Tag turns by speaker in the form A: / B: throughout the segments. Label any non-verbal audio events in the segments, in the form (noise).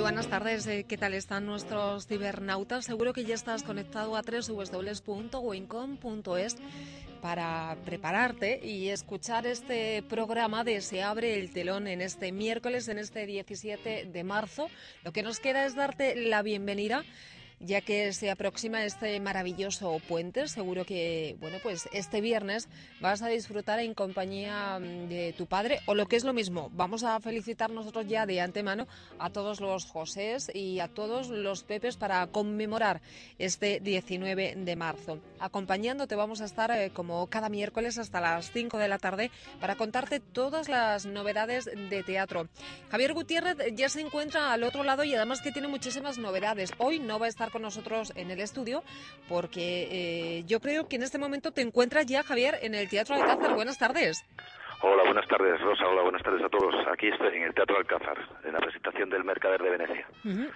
A: Buenas tardes, eh, ¿qué tal están nuestros cibernautas? Seguro que ya estás conectado a www.wincom.es para prepararte y escuchar este programa de Se abre el telón en este miércoles, en este 17 de marzo. Lo que nos queda es darte la bienvenida ya que se aproxima este maravilloso puente. Seguro que, bueno, pues este viernes vas a disfrutar en compañía mm, de tu padre, o lo que es lo mismo, vamos a felicitar nosotros ya de antemano a todos los Josés y a todos los Pepes para conmemorar este 19 de marzo. Acompañándote vamos a estar eh, como cada miércoles hasta las 5 de la tarde para contarte todas las novedades de teatro. Javier Gutiérrez ya se encuentra al otro lado y además que tiene muchísimas novedades. Hoy no va a estar con nosotros en el estudio, porque eh, yo creo que en este momento te encuentras ya, Javier, en el Teatro Alcázar. Buenas tardes.
B: Hola, buenas tardes, Rosa. Hola, buenas tardes a todos. Aquí estoy en el Teatro Alcázar, en la presentación del Mercader de Venecia.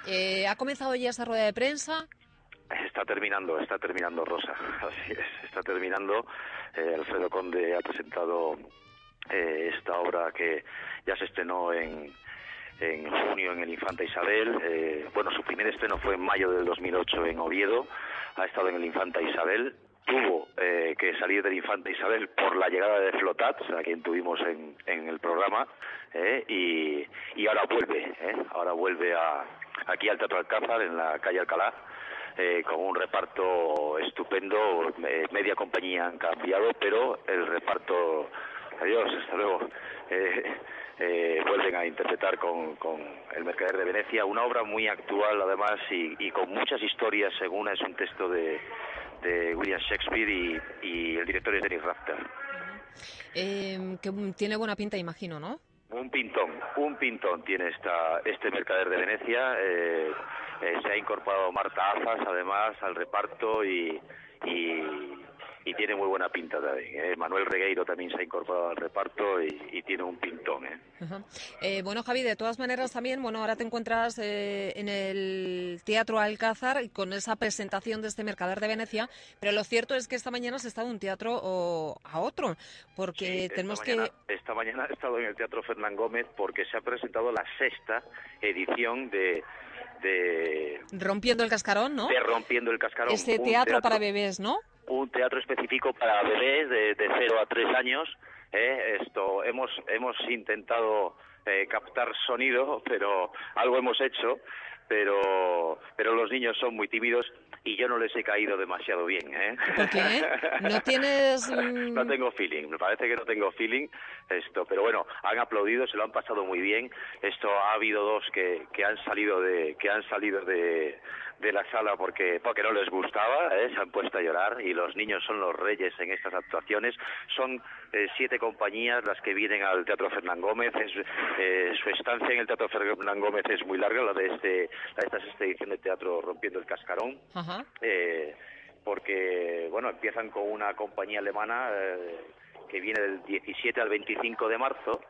A: Eh, ¿Ha comenzado ya esa rueda de prensa?
B: Está terminando, está terminando, Rosa. (laughs) Así es, está terminando. Eh, Alfredo Conde ha presentado esta obra que ya se estrenó en, en junio en el Infanta Isabel. Eh, bueno, su primer estreno fue en mayo del 2008 en Oviedo. Ha estado en el Infanta Isabel. Tuvo eh, que salir del Infanta Isabel por la llegada de Flotat, a quien tuvimos en, en el programa, eh, y, ahora vuelve, ahora vuelve a, aquí al Teatro Alcázar, en la calle Alcalá, con un reparto estupendo. media compañía han cambiado, pero el reparto, adiós, hasta luego. Eh, vuelven a interpretar con, El Mercader de Venecia, una obra muy actual además y, con muchas historias, según es un texto de, William Shakespeare y, el director es Dennis Rafter.
A: Eh, que tiene buena pinta, imagino, ¿no?
B: Un pintón, un pintón tiene esta, este Mercader de Venecia. Eh, se ha incorporado Marta Azas, además, al reparto y, y tiene muy buena pinta también. ¿eh? Manuel Regueiro también se ha incorporado al reparto y, tiene un pintón. ¿eh?
A: ¿eh? bueno, Javi, de todas maneras también, bueno, ahora te encuentras eh, en el Teatro Alcázar con esa presentación de este Mercader de Venecia, pero lo cierto es que esta mañana has estado de un teatro o a otro, porque tenemos
B: que... Esta mañana he estado en el Teatro Fernán Gómez porque se ha presentado la sexta edición de de...
A: Rompiendo el cascarón, ¿no?
B: De Rompiendo el cascarón.
A: Este teatro, para bebés, ¿no?
B: Un teatro específico para bebés de, de 0 a 3 años. ¿eh? Esto hemos hemos intentado eh, captar sonido, pero algo hemos hecho, pero pero los niños son muy tímidos y yo no les he caído demasiado bien. ¿eh?
A: ¿Por qué? ¿No tienes...? (laughs)
B: no tengo feeling, me parece que no tengo feeling esto, pero bueno, han aplaudido, se lo han pasado muy bien. Esto ha habido dos que, que han salido de que han salido de, de la sala porque porque no les gustaba, ¿eh? se han puesto a llorar y los niños son los reyes en estas actuaciones. Son eh, siete compañías las que vienen al Teatro Fernán Gómez. Eh, su estancia en el Teatro Fernán Gómez es muy larga, la de este, la esta sexta edición de teatro Rompiendo el Cascarón. porque bueno empiezan con una compañía alemana que viene del 17 al 25 de marzo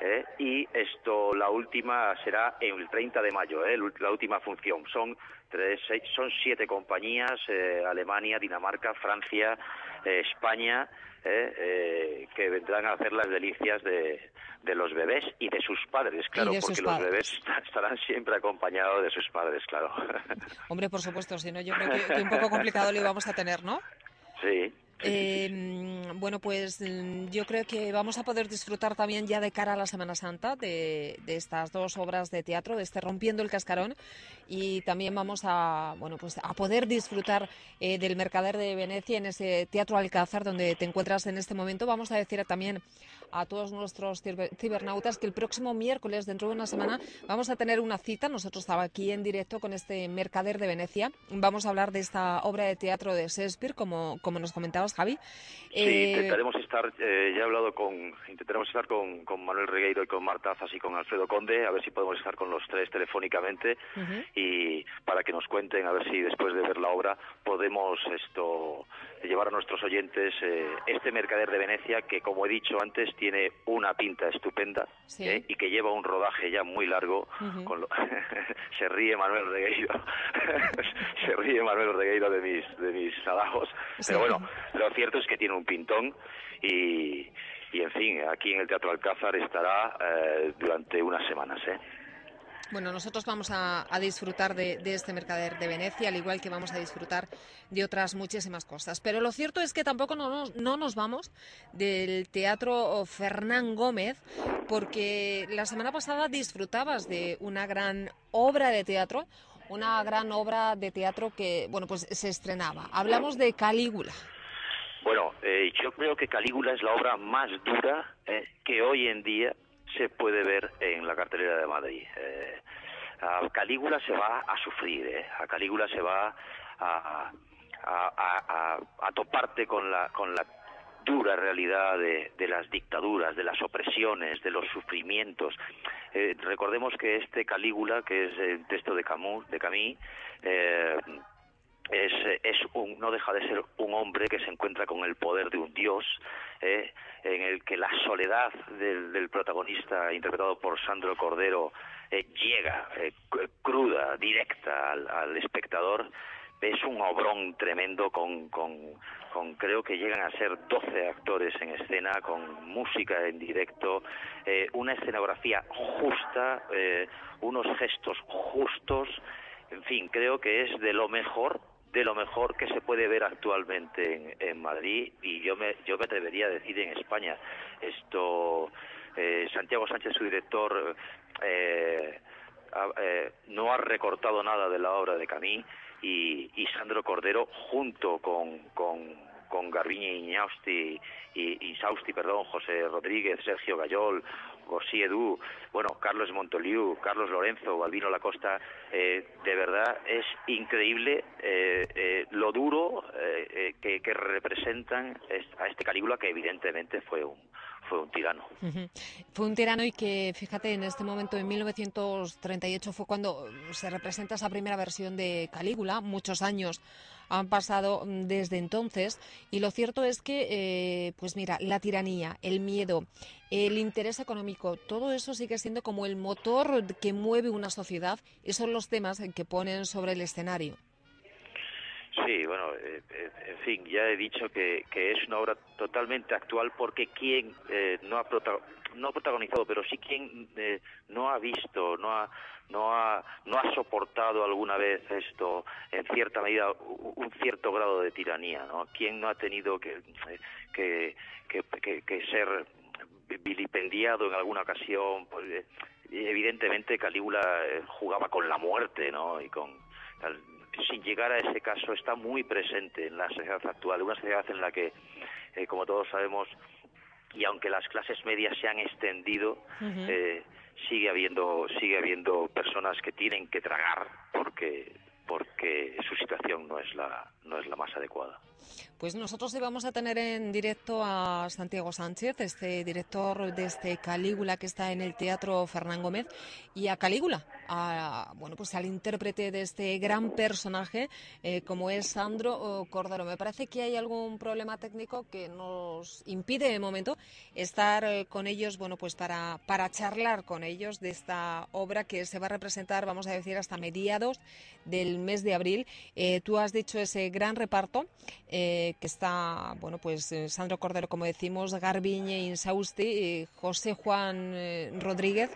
B: ¿eh? y esto la última será el 30 de mayo, ¿eh? la última función. Son tres, son siete compañías, eh, Alemania, Dinamarca, Francia, España, que vendrán a hacer las delicias de, de los bebés y de sus padres, claro, porque los bebés (laughs) estarán siempre acompañados de sus padres, claro.
A: Hombre, por supuesto, si no, yo creo que, que un poco complicado lo íbamos a tener, ¿no?
B: Sí,
A: eh, bueno, pues mm, yo creo que vamos a poder disfrutar también ya de cara a la Semana Santa de, estas dos obras de teatro, de este Rompiendo el Cascarón, y también vamos a, bueno, pues a poder disfrutar eh, del Mercader de Venecia en ese Teatro Alcázar donde te encuentras en este momento. Vamos a decir también a todos nuestros cibernautas que el próximo miércoles, dentro de una semana, vamos a tener una cita. Nosotros estamos aquí en directo con este Mercader de Venecia. Vamos a hablar de esta obra de teatro de Shakespeare, como, como nos comentabas, Javi.
B: Sí, eh, intentaremos estar, eh, ya he hablado con, intentaremos estar con, con, Manuel Regueiro y con Marta Azas y con Alfredo Conde, a ver si podemos estar con los tres telefónicamente y para que nos cuenten, a ver si después de ver la obra podemos esto llevar a nuestros oyentes eh, este mercader de Venecia que, como he dicho antes, tiene una pinta estupenda y que lleva un rodaje ya muy largo. Manuel Regueiro, (laughs) se ríe Manuel Regueiro de mis de mis trabajos, pero bueno, lo cierto es que tiene un pintón y, y en fin, aquí en el Teatro Alcázar estará eh, durante unas semanas. ¿eh?
A: Bueno, nosotros vamos a, disfrutar de, este Mercader de Venecia, al igual que vamos a disfrutar de otras muchísimas cosas. Pero lo cierto es que tampoco no nos, no nos vamos del Teatro Fernán Gómez, porque la semana pasada disfrutabas de una gran obra de teatro, una gran obra de teatro que, bueno, pues se estrenaba. Hablamos de Calígula.
B: Bueno, eh, yo creo que Calígula es la obra más dura eh, que hoy en día se puede ver en la cartelera de Madrid. Eh, a Calígula se va a sufrir, eh. a Calígula se va a, toparte con la dura realidad de, las dictaduras, de las opresiones, de los sufrimientos. Eh, recordemos que este Calígula, que es el texto de Camus, de Camille, eh, es, es un, no deja de ser un hombre que se encuentra con el poder de un dios, eh, en el que la soledad del, protagonista, interpretado por Sandro Cordero, eh, llega eh, cruda, directa al, espectador. Es un obrón tremendo con, con, con, creo que llegan a ser 12 actores en escena, con música en directo, una escenografía justa, unos gestos justos, en fin, creo que es de lo mejor de lo mejor que se puede ver actualmente en, Madrid y yo me, yo me atrevería a decir en España. Esto, eh, Santiago Sánchez, su director, eh, eh, no ha recortado nada de la obra de Camí y, Sandro Cordero, junto con, con, con Garbiñe y, y Sausti, perdón, José Rodríguez, Sergio Gayol, Gosí Edu, bueno, Carlos Montoliu, Carlos Lorenzo, Balbino Lacosta, eh, de verdad es increíble eh, eh, lo duro que, representan a este Calígula, que evidentemente fue un, fue un tirano.
A: Fue un tirano y que, fíjate, en este momento, en 1938, fue cuando se representa esa primera versión de Calígula, muchos años han pasado mm, desde entonces y lo cierto es que, eh, pues mira, la tiranía, el miedo, el interés económico, todo eso sigue siendo como el motor que mueve una sociedad y son los temas que ponen sobre el escenario.
B: Sí, bueno, eh, eh, en fin, ya he dicho que, que, es una obra totalmente actual porque quien no ha no ha protagonizado, pero sí quien no ha visto, no ha no ha, no ha soportado alguna vez esto, en cierta medida, un cierto grado de tiranía, ¿no? ¿Quién no ha tenido que, que, que, ser vilipendiado en alguna ocasión? Pues, eh, evidentemente Calígula eh, jugaba con la muerte, ¿no? Y con, sin llegar a ese caso, está muy presente en la sociedad actual, una sociedad en la que, eh, como todos sabemos, y aunque las clases medias se han extendido, sigue habiendo sigue habiendo personas que tienen que tragar porque porque su situación no es la no es la más adecuada.
A: Pues nosotros vamos a tener en directo a Santiago Sánchez, este director de este Calígula que está en el Teatro Fernán Gómez, y a Calígula, a, bueno, pues al intérprete de este gran personaje eh, como es Sandro Cordero. Me parece que hay algún problema técnico que nos impide de momento estar eh, con ellos, bueno, pues para, para charlar con ellos de esta obra que se va a representar, vamos a decir, hasta mediados del mes de abril. Eh, tú has dicho ese gran reparto que está, bueno, pues Sandro Cordero, como decimos, Garbiñe Insausti, José Juan Rodríguez,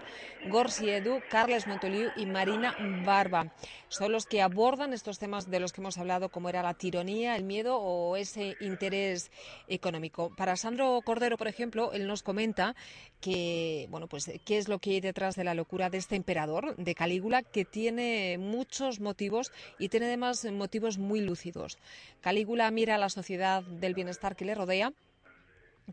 A: Gorsi Edu, Carles Montoliu y Marina Barba. Son los que abordan estos temas de los que hemos hablado, como era la tiranía, el miedo o ese interés económico. Para Sandro Cordero, por ejemplo, él nos comenta que, bueno, pues qué es lo que hay detrás de la locura de este emperador, de Calígula, que tiene muchos motivos y tiene además motivos muy lúcidos. Calígula mira a la sociedad del bienestar que le rodea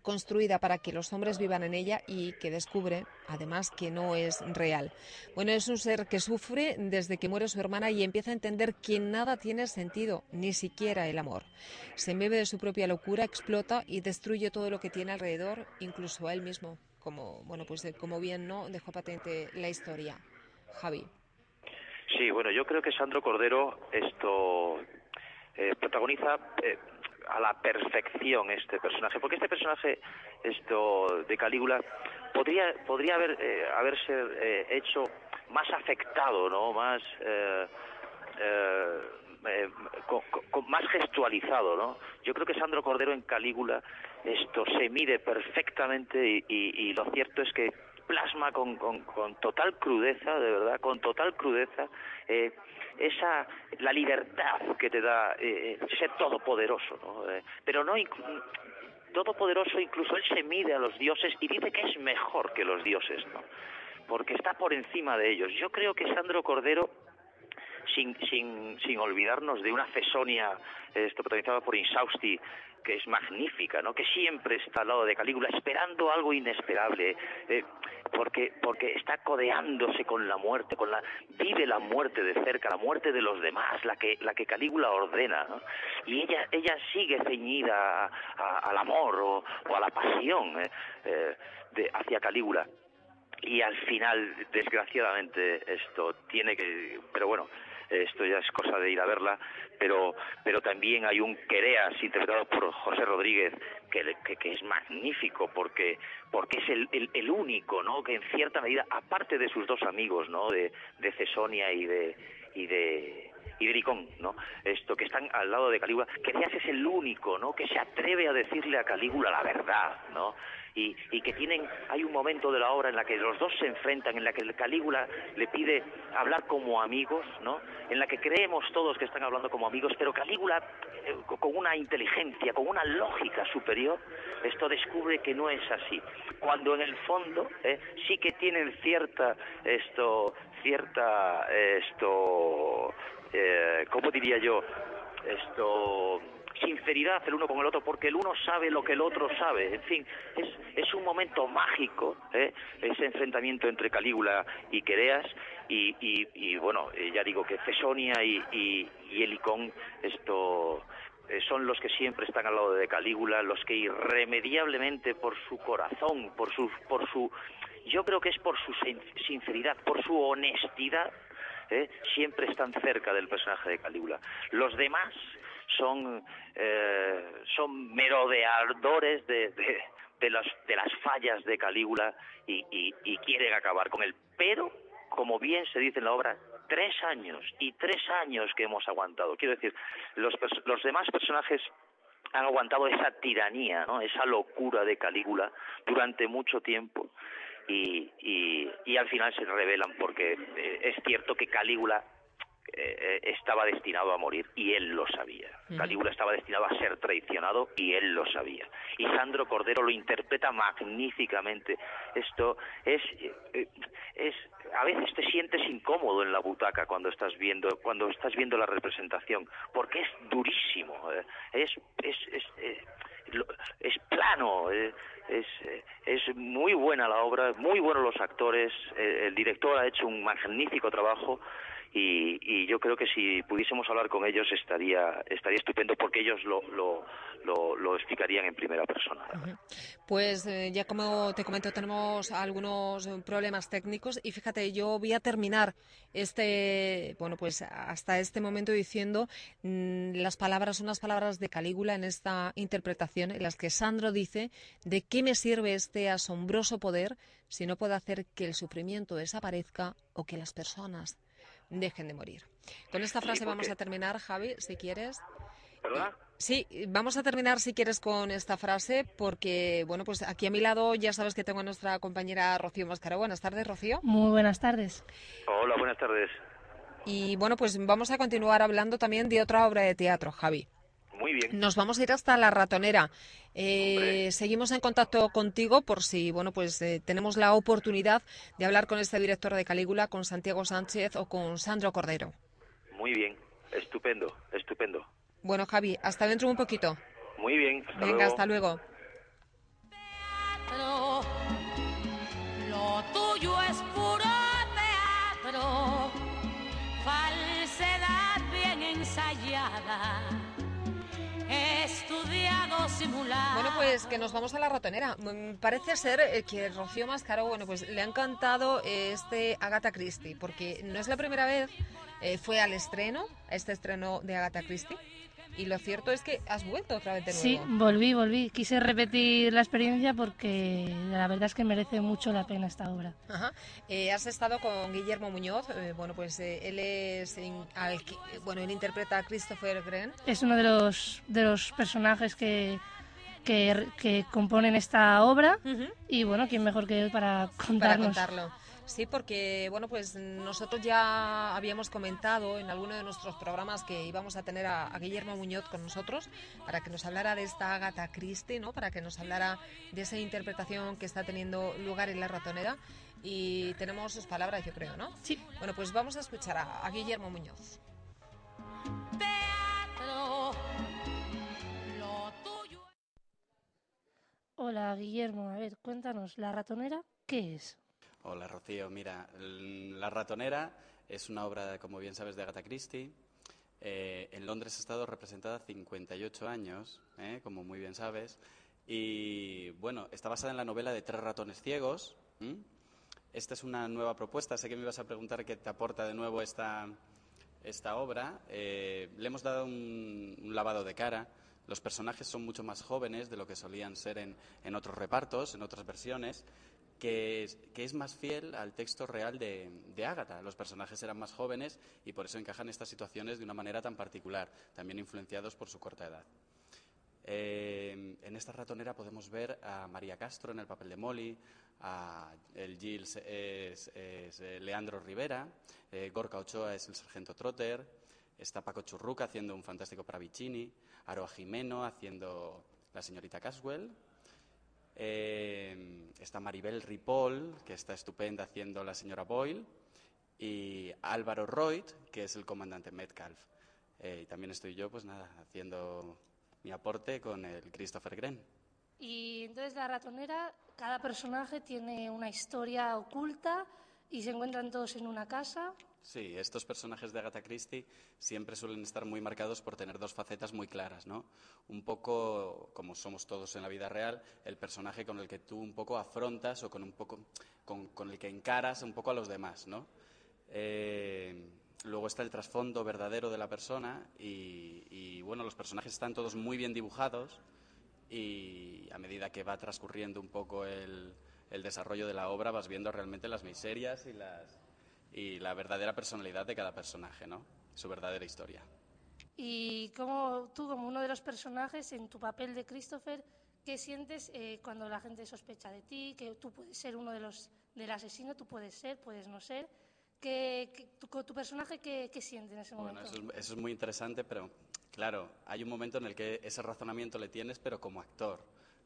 A: construida para que los hombres vivan en ella y que descubre, además, que no es real. Bueno, es un ser que sufre desde que muere su hermana y empieza a entender que nada tiene sentido, ni siquiera el amor. Se embebe de su propia locura, explota y destruye todo lo que tiene alrededor, incluso a él mismo, como, bueno, pues como bien no dejó patente la historia. Javi.
B: Sí, bueno, yo creo que Sandro Cordero esto eh, protagoniza eh, a la perfección este personaje, porque este personaje esto de Calígula podría podría haber eh, haberse eh, hecho más afectado, ¿no? Más eh, más gestualizado, ¿no? Yo creo que Sandro Cordero en Calígula esto se mide perfectamente y lo cierto es que plasma con, con, con, total crudeza, de verdad, con total crudeza, eh, esa la libertad que te da eh, eh ser todopoderoso, ¿no? Eh, pero no todopoderoso, incluso él se mide a los dioses y dice que es mejor que los dioses, ¿no? Porque está por encima de ellos. Yo creo que Sandro Cordero sin, sin, sin olvidarnos de una Cesonia esto, protagonizada por Insausti, que es magnífica, ¿no? que siempre está al lado de Calígula esperando algo inesperable, eh, porque, porque está codeándose con la muerte, con la, vive la muerte de cerca, la muerte de los demás, la que, la que Calígula ordena, ¿no? y ella, ella sigue ceñida al amor o, a la pasión eh, eh, de, hacia Calígula y al final desgraciadamente esto tiene que pero bueno esto ya es cosa de ir a verla, pero, pero también hay un Quereas interpretado por José Rodríguez que, que, es magnífico porque, porque es el, el, único, ¿no? Que en cierta medida, aparte de sus dos amigos, ¿no? De, de Cesonia y de, y de y de Licón, ¿no? Esto que están al lado de Calígula, Quereas es el único, ¿no? Que se atreve a decirle a Calígula la verdad, ¿no? y, y, que tienen, hay un momento de la obra en la que los dos se enfrentan, en la que el Calígula le pide hablar como amigos, ¿no? En la que creemos todos que están hablando como amigos, pero Calígula, eh, con una inteligencia, con una lógica superior, esto descubre que no es así. Cuando en el fondo eh, sí que tienen cierta, esto, cierta, esto, eh, ¿cómo diría yo? Esto sinceridad el uno con el otro, porque el uno sabe lo que el otro sabe. En fin, es, es un momento mágico, ¿eh? ese enfrentamiento entre Calígula y Quereas, y, y, bueno, eh, ya digo que Fesonia y, y, Helicón, esto eh, son los que siempre están al lado de Calígula, los que irremediablemente por su corazón, por su, por su, yo creo que es por su sinceridad, por su honestidad, siempre están cerca del personaje de Calígula. Los demás son, eh, son merodeadores de, de, las, de las fallas de Calígula y, y, quieren acabar con él. Pero, como bien se dice en la obra, tres años y tres años que hemos aguantado. Quiero decir, los, los demás personajes han aguantado esa tiranía, ¿no? esa locura de Calígula durante mucho tiempo y, y, y al final se revelan porque eh, es cierto que Calígula eh, estaba destinado a morir y él lo sabía. Calígula estaba destinado a ser traicionado y él lo sabía. Y Sandro Cordero lo interpreta magníficamente. Esto es, eh, es a veces te sientes incómodo en la butaca cuando estás viendo cuando estás viendo la representación porque es durísimo, eh, es es es, es plano. Es, es muy buena la obra, muy buenos los actores, el director ha hecho un magnífico trabajo y, yo creo que si pudiésemos hablar con ellos estaría estaría estupendo porque ellos lo, lo, lo, explicarían en primera persona.
A: Pues eh, ya como te comento tenemos algunos problemas técnicos y fíjate yo voy a terminar este bueno pues hasta este momento diciendo mm, las palabras unas palabras de Calígula en esta interpretación en las que Sandro dice de qué me sirve este asombroso poder si no puedo hacer que el sufrimiento desaparezca o que las personas dejen de morir. Con esta frase vamos a terminar, Javi, si quieres.
B: ¿Perdona?
A: Sí, vamos a terminar si quieres con esta frase porque, bueno, pues aquí a mi lado ya sabes que tengo a nuestra compañera Rocío Mascaro. Buenas tardes, Rocío.
C: Muy buenas tardes.
B: Hola, buenas tardes.
A: Y bueno, pues vamos a continuar hablando también de otra obra de teatro, Javi.
B: Muy bien.
A: Nos vamos a ir hasta la ratonera. Eh, seguimos en contacto contigo por si, bueno, pues eh, tenemos la oportunidad de hablar con este director de Calígula, con Santiago Sánchez o con Sandro Cordero.
B: Muy bien, estupendo, estupendo.
A: Bueno, Javi, hasta dentro un poquito.
B: Muy bien,
A: hasta Venga, hasta luego.
D: lo tuyo es puro teatro, falsedad bien ensayada
A: Bueno, pues que nos vamos a la ratonera. Mm, parece ser eh, que Rocío Mascaro, bueno, pues le ha encantado este Agatha Christie, porque no es la primera vez, eh, fue al estreno, este estreno de Agatha Christie. Y lo cierto es que has vuelto otra vez de nuevo.
C: Sí, volví, volví. Quise repetir la experiencia porque la verdad es que merece mucho la pena esta obra.
A: Ajá. Eh, has estado con Guillermo Muñoz. Eh, bueno, pues eh, él es. bueno, él interpreta a Christopher Gren.
C: Es uno de los, de los personajes que que, que componen esta obra.
A: Ujú.
C: Y bueno, ¿quién mejor que él para
A: para
C: contarnos?
A: contarlo. Sí, porque bueno, pues nosotros ya habíamos comentado en alguno de nuestros programas que íbamos a tener a, a Guillermo Muñoz con nosotros para que nos hablara de esta Agatha Christie, ¿no? Para que nos hablara de esa interpretación que está teniendo lugar en La Ratonera y tenemos sus palabras, yo creo, ¿no?
C: Sí.
A: Bueno, pues vamos a escuchar a, a Guillermo Muñoz.
D: Teatro, lo tuyo
C: Hola, Guillermo. A ver, cuéntanos, ¿La ratonera qué es?
E: Hola Rocío, mira, l- La ratonera es una obra, como bien sabes, de Agatha Christie. Eh, en Londres ha estado representada 58 años, ¿eh? como muy bien sabes. Y bueno, está basada en la novela de Tres ratones ciegos. Esta es una nueva propuesta. Sé que me ibas a preguntar qué te aporta de nuevo esta, esta obra. Eh, le hemos dado un, un lavado de cara. Los personajes son mucho más jóvenes de lo que solían ser en, en otros repartos, en otras versiones, que es, más fiel al texto real de, Ágata. Los personajes eran más jóvenes y por eso encajan estas situaciones de una manera tan particular, también influenciados por su corta edad. Eh, en esta ratonera podemos ver a María Castro en el papel de Molly, a el Gilles es, es, eh, Leandro Rivera, eh, Gorka Ochoa es el sargento Trotter, está Paco Churruca haciendo un fantástico Pravicini, Aroa Jimeno haciendo la señorita Caswell, eh, está Maribel Ripoll, que está estupenda haciendo la señora Boyle, y Álvaro Reut, que es el comandante Metcalf. Eh, y también estoy yo, pues nada, haciendo mi aporte con el Christopher Gren.
C: Y entonces la ratonera, cada personaje tiene una historia oculta y se encuentran todos en una casa.
E: Sí, estos personajes de Agatha Christie siempre suelen estar muy marcados por tener dos facetas muy claras, ¿no? Un poco, como somos todos en la vida real, el personaje con el que tú un poco afrontas o con, un poco, con, el que encaras un poco a los demás, ¿no? Eh, luego está el trasfondo verdadero de la persona y, bueno, los personajes están todos muy bien dibujados y a medida que va transcurriendo un poco el desarrollo de la obra vas viendo realmente las miserias y las y la verdadera personalidad de cada personaje, ¿no? Su verdadera historia.
C: Y como tú, como uno de los personajes, en tu papel de Christopher, ¿qué sientes eh, cuando la gente sospecha de ti? Que tú puedes ser uno de los del asesino, tú puedes ser, puedes no ser. ¿Qué, qué- tu, tu personaje qué, qué siente en ese
E: Bueno,
C: momento?
E: eso es, eso es muy interesante, pero claro, hay un momento en el que ese razonamiento le tienes, pero como actor,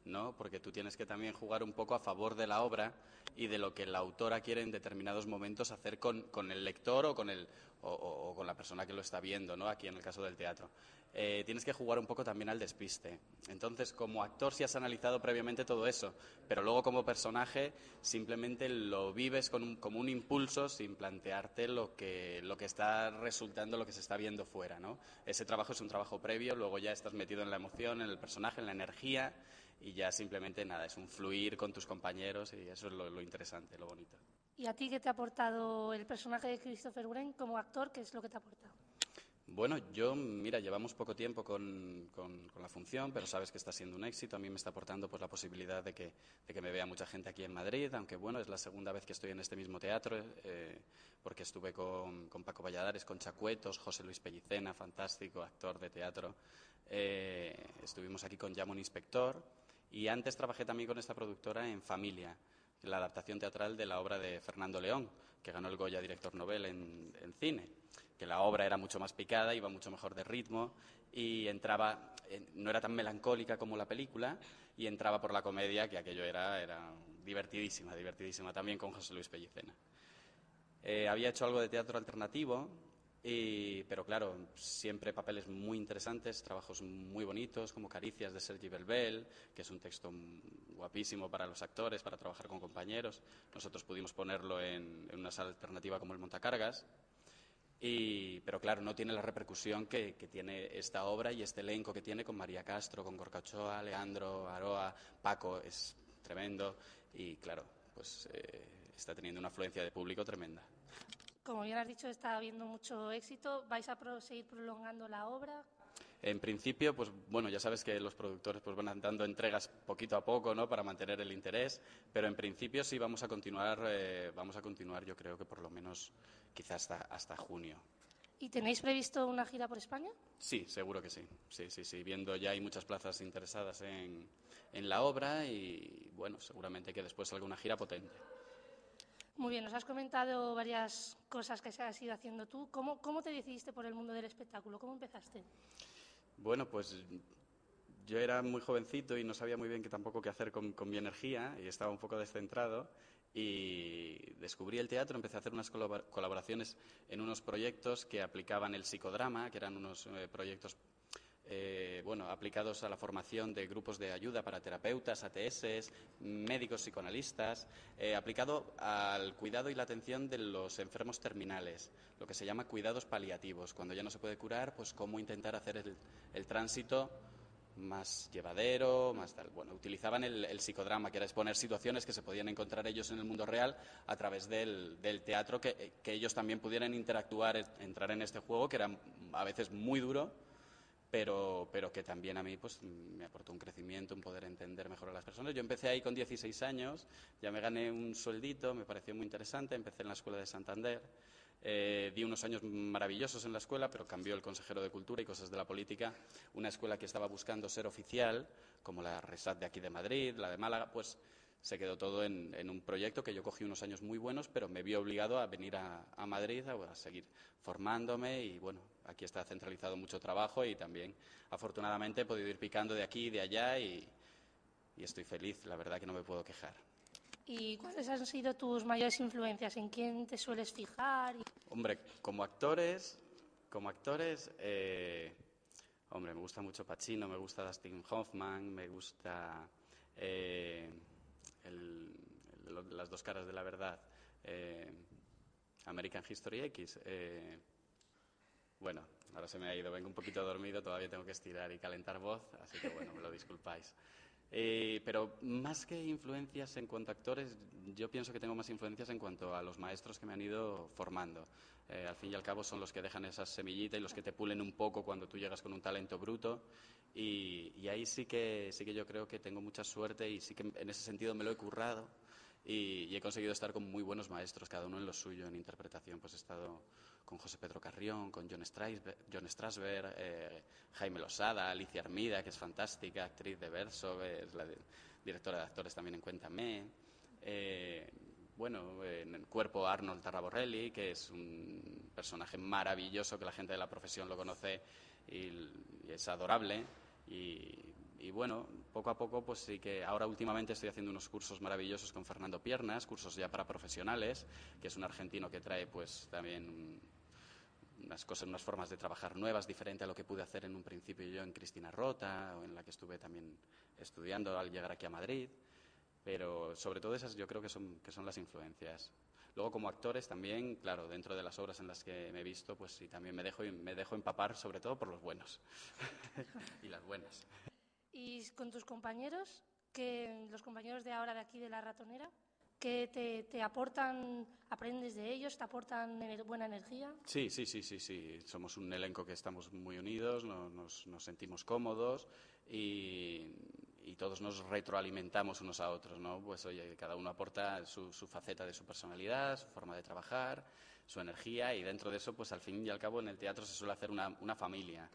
E: ¿no? Porque tú tienes que también jugar un poco a favor de la obra y de lo que la autora quiere en determinados momentos hacer con, con el lector o con, el, o, con la persona que lo está viendo, ¿no? Aquí en el caso del teatro. Eh, tienes que jugar un poco también al despiste. Entonces, como actor sí has analizado previamente todo eso, pero luego como personaje simplemente lo vives con un- como un impulso sin plantearte lo que, lo que está resultando, lo que se está viendo fuera, ¿no? Ese trabajo es un trabajo previo, luego ya estás metido en la emoción, en el personaje, en la energía y ya simplemente nada, es un fluir con tus compañeros y eso es lo, lo interesante, lo bonito.
C: ¿Y a ti qué te ha aportado el personaje de Christopher Wren como actor? ¿Qué es lo que te ha aportado?
E: Bueno, yo, mira, llevamos poco tiempo con, con- con la función, pero sabes que está siendo un éxito. A mí me está aportando pues, la posibilidad de que, de que me vea mucha gente aquí en Madrid, aunque bueno, es la segunda vez que estoy en este mismo teatro, eh, porque estuve con, con Paco Valladares, con Chacuetos, José Luis Pellicena, fantástico actor de teatro. Eh, estuvimos aquí con Llamo un Inspector y antes trabajé también con esta productora en Familia, la adaptación teatral de la obra de Fernando León, que ganó el Goya Director Nobel en, cine que la obra era mucho más picada, iba mucho mejor de ritmo y entraba, no era tan melancólica como la película y entraba por la comedia, que aquello era, era divertidísima, divertidísima también con José Luis Pellicena. Eh, había hecho algo de teatro alternativo, y, pero claro, siempre papeles muy interesantes, trabajos muy bonitos, como Caricias de Sergi Belbel, que es un texto guapísimo para los actores, para trabajar con compañeros. Nosotros pudimos ponerlo en, una sala alternativa como el Montacargas. Y, pero claro, no tiene la repercusión que, tiene esta obra y este elenco que tiene con María Castro, con Gorka Ochoa, Leandro, Aroa, Paco, es tremendo y claro, pues eh, está teniendo una afluencia de público tremenda.
C: Como bien has dicho, está habiendo mucho éxito. ¿Vais a seguir prolongando la obra?
E: En principio, pues bueno, ya sabes que los productores pues van dando entregas poquito a poco, ¿no? Para mantener el interés, pero en principio sí vamos a continuar, eh, vamos a continuar, yo creo que por lo menos quizás hasta, hasta junio.
C: ¿Y tenéis previsto una gira por España?
E: Sí, seguro que sí. Sí, sí, sí. Viendo ya hay muchas plazas interesadas en, en la obra y, bueno, seguramente que después salga una gira potente.
C: Muy bien, nos has comentado varias cosas que se has ido haciendo tú. ¿Cómo, te decidiste por el mundo del espectáculo? ¿Cómo empezaste?
E: Bueno, pues yo era muy jovencito y no sabía muy bien qué tampoco qué hacer con, con mi energía y estaba un poco descentrado y descubrí el teatro, empecé a hacer unas colaboraciones en unos proyectos que aplicaban el psicodrama, que eran unos eh, proyectos eh, bueno, aplicados a la formación de grupos de ayuda para terapeutas, ATS, médicos psicoanalistas, eh, aplicado al cuidado y la atención de los enfermos terminales, lo que se llama cuidados paliativos. Cuando ya no se puede curar, pues cómo intentar hacer el, el tránsito más llevadero, más tal. Bueno, utilizaban el, psicodrama, que era exponer situaciones que se podían encontrar ellos en el mundo real a través del, teatro, que, ellos también pudieran interactuar, entrar en este juego, que era a veces muy duro, pero, pero que también a mí pues, me aportó un crecimiento, un poder entender mejor a las personas. Yo empecé ahí con 16 años, ya me gané un sueldito, me pareció muy interesante, empecé en la Escuela de Santander. Eh, di unos años maravillosos en la escuela, pero cambió el consejero de Cultura y cosas de la política. Una escuela que estaba buscando ser oficial, como la RESAT de aquí de Madrid, la de Málaga, pues se quedó todo en, un proyecto que yo cogí unos años muy buenos, pero me vi obligado a venir a, Madrid a, seguir formándome y bueno, aquí está centralizado mucho trabajo y también afortunadamente he podido ir picando de aquí y de allá y estoy feliz, la verdad que no me puedo quejar.
C: ¿Y cuáles han sido tus mayores influencias? ¿En quién te sueles fijar?
E: Hombre, como actores, como actores, eh, hombre, me gusta mucho Pacino, me gusta Dustin Hoffman, me gusta eh, las dos caras de la verdad, eh, American History X. bueno, ahora se me ha ido, vengo un poquito dormido, todavía tengo que estirar y calentar voz, así que bueno, me lo disculpáis. Eh, pero más que influencias en cuanto a actores, yo pienso que tengo más influencias en cuanto a los maestros que me han ido formando. Eh, al fin y al cabo son los que dejan esas semillitas y los que te pulen un poco cuando tú llegas con un talento bruto. Y, ahí sí que, sí que yo creo que tengo mucha suerte y sí que en ese sentido me lo he currado y, he conseguido estar con muy buenos maestros, cada uno en lo suyo, en interpretación. Pues he estado con José Pedro Carrión, con John Strasberg, John Strasberg eh, Jaime Losada, Alicia Armida, que es fantástica, actriz de verso, es la directora de actores también en Cuéntame. Eh, bueno, en el cuerpo Arnold Tarraborelli, que es un personaje maravilloso que la gente de la profesión lo conoce y, es adorable. Y, y, bueno, poco a poco, pues sí que ahora últimamente estoy haciendo unos cursos maravillosos con Fernando Piernas, cursos ya para profesionales, que es un argentino que trae pues también unas cosas, unas formas de trabajar nuevas, diferente a lo que pude hacer en un principio yo en Cristina Rota, o en la que estuve también estudiando al llegar aquí a Madrid. Pero sobre todo esas yo creo que son, que son las influencias. Luego como actores también, claro, dentro de las obras en las que me he visto, pues sí, también me dejo, me dejo empapar sobre todo por los buenos (laughs) y las buenas.
C: ¿Y con tus compañeros? que los compañeros de ahora de aquí de la ratonera? Que te, aportan, aprendes de ellos, te aportan buena energía.
E: Sí, sí, sí, sí, sí. Somos un elenco que estamos muy unidos, nos, sentimos cómodos y, todos nos retroalimentamos unos a otros, ¿no? Pues oye, cada uno aporta su, faceta de su personalidad, su forma de trabajar, su energía y dentro de eso, pues al fin y al cabo en el teatro se suele hacer una, familia.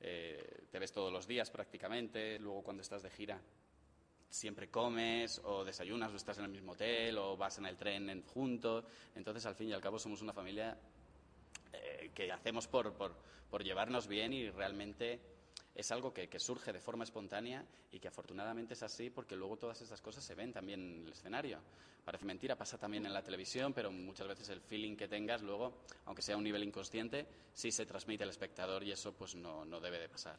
E: Eh, te ves todos los días prácticamente, luego cuando estás de gira siempre comes o desayunas o estás en el mismo hotel o vas en el tren juntos. Entonces, al fin y al cabo, somos una familia eh, que hacemos por, por, llevarnos bien y realmente es algo que, surge de forma espontánea y que afortunadamente es así porque luego todas esas cosas se ven también en el escenario. Parece mentira, pasa también en la televisión, pero muchas veces el feeling que tengas luego, aunque sea a un nivel inconsciente, sí se transmite al espectador y eso pues no, no debe de pasar.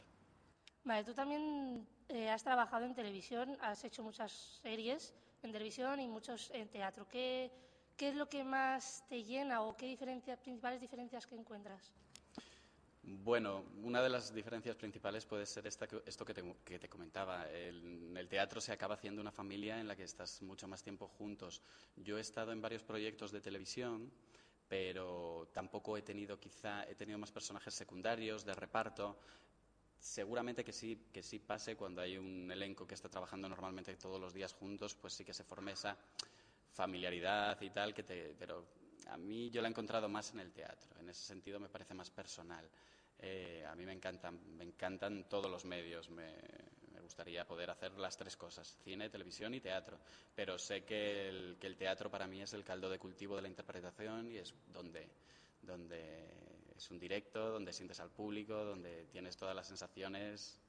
C: Vale, tú también eh, has trabajado en televisión, has hecho muchas series en televisión y muchos en teatro. ¿Qué, qué es lo que más te llena o qué diferencias, principales diferencias que encuentras?
E: Bueno, una de las diferencias principales puede ser esta, esto que te, que te comentaba. en el teatro se acaba haciendo una familia en la que estás mucho más tiempo juntos. Yo he estado en varios proyectos de televisión, pero tampoco he tenido quizá, he tenido más personajes secundarios de reparto, Seguramente que sí, que sí pase cuando hay un elenco que está trabajando normalmente todos los días juntos, pues sí que se forme esa familiaridad y tal, que te, pero a mí yo la he encontrado más en el teatro. En ese sentido me parece más personal. Eh, a mí me encantan, me encantan todos los medios. Me, gustaría poder hacer las tres cosas, cine, televisión y teatro. Pero sé que el, que el teatro para mí es el caldo de cultivo de la interpretación y es donde, donde es un directo, donde sientes al público, donde tienes todas las sensaciones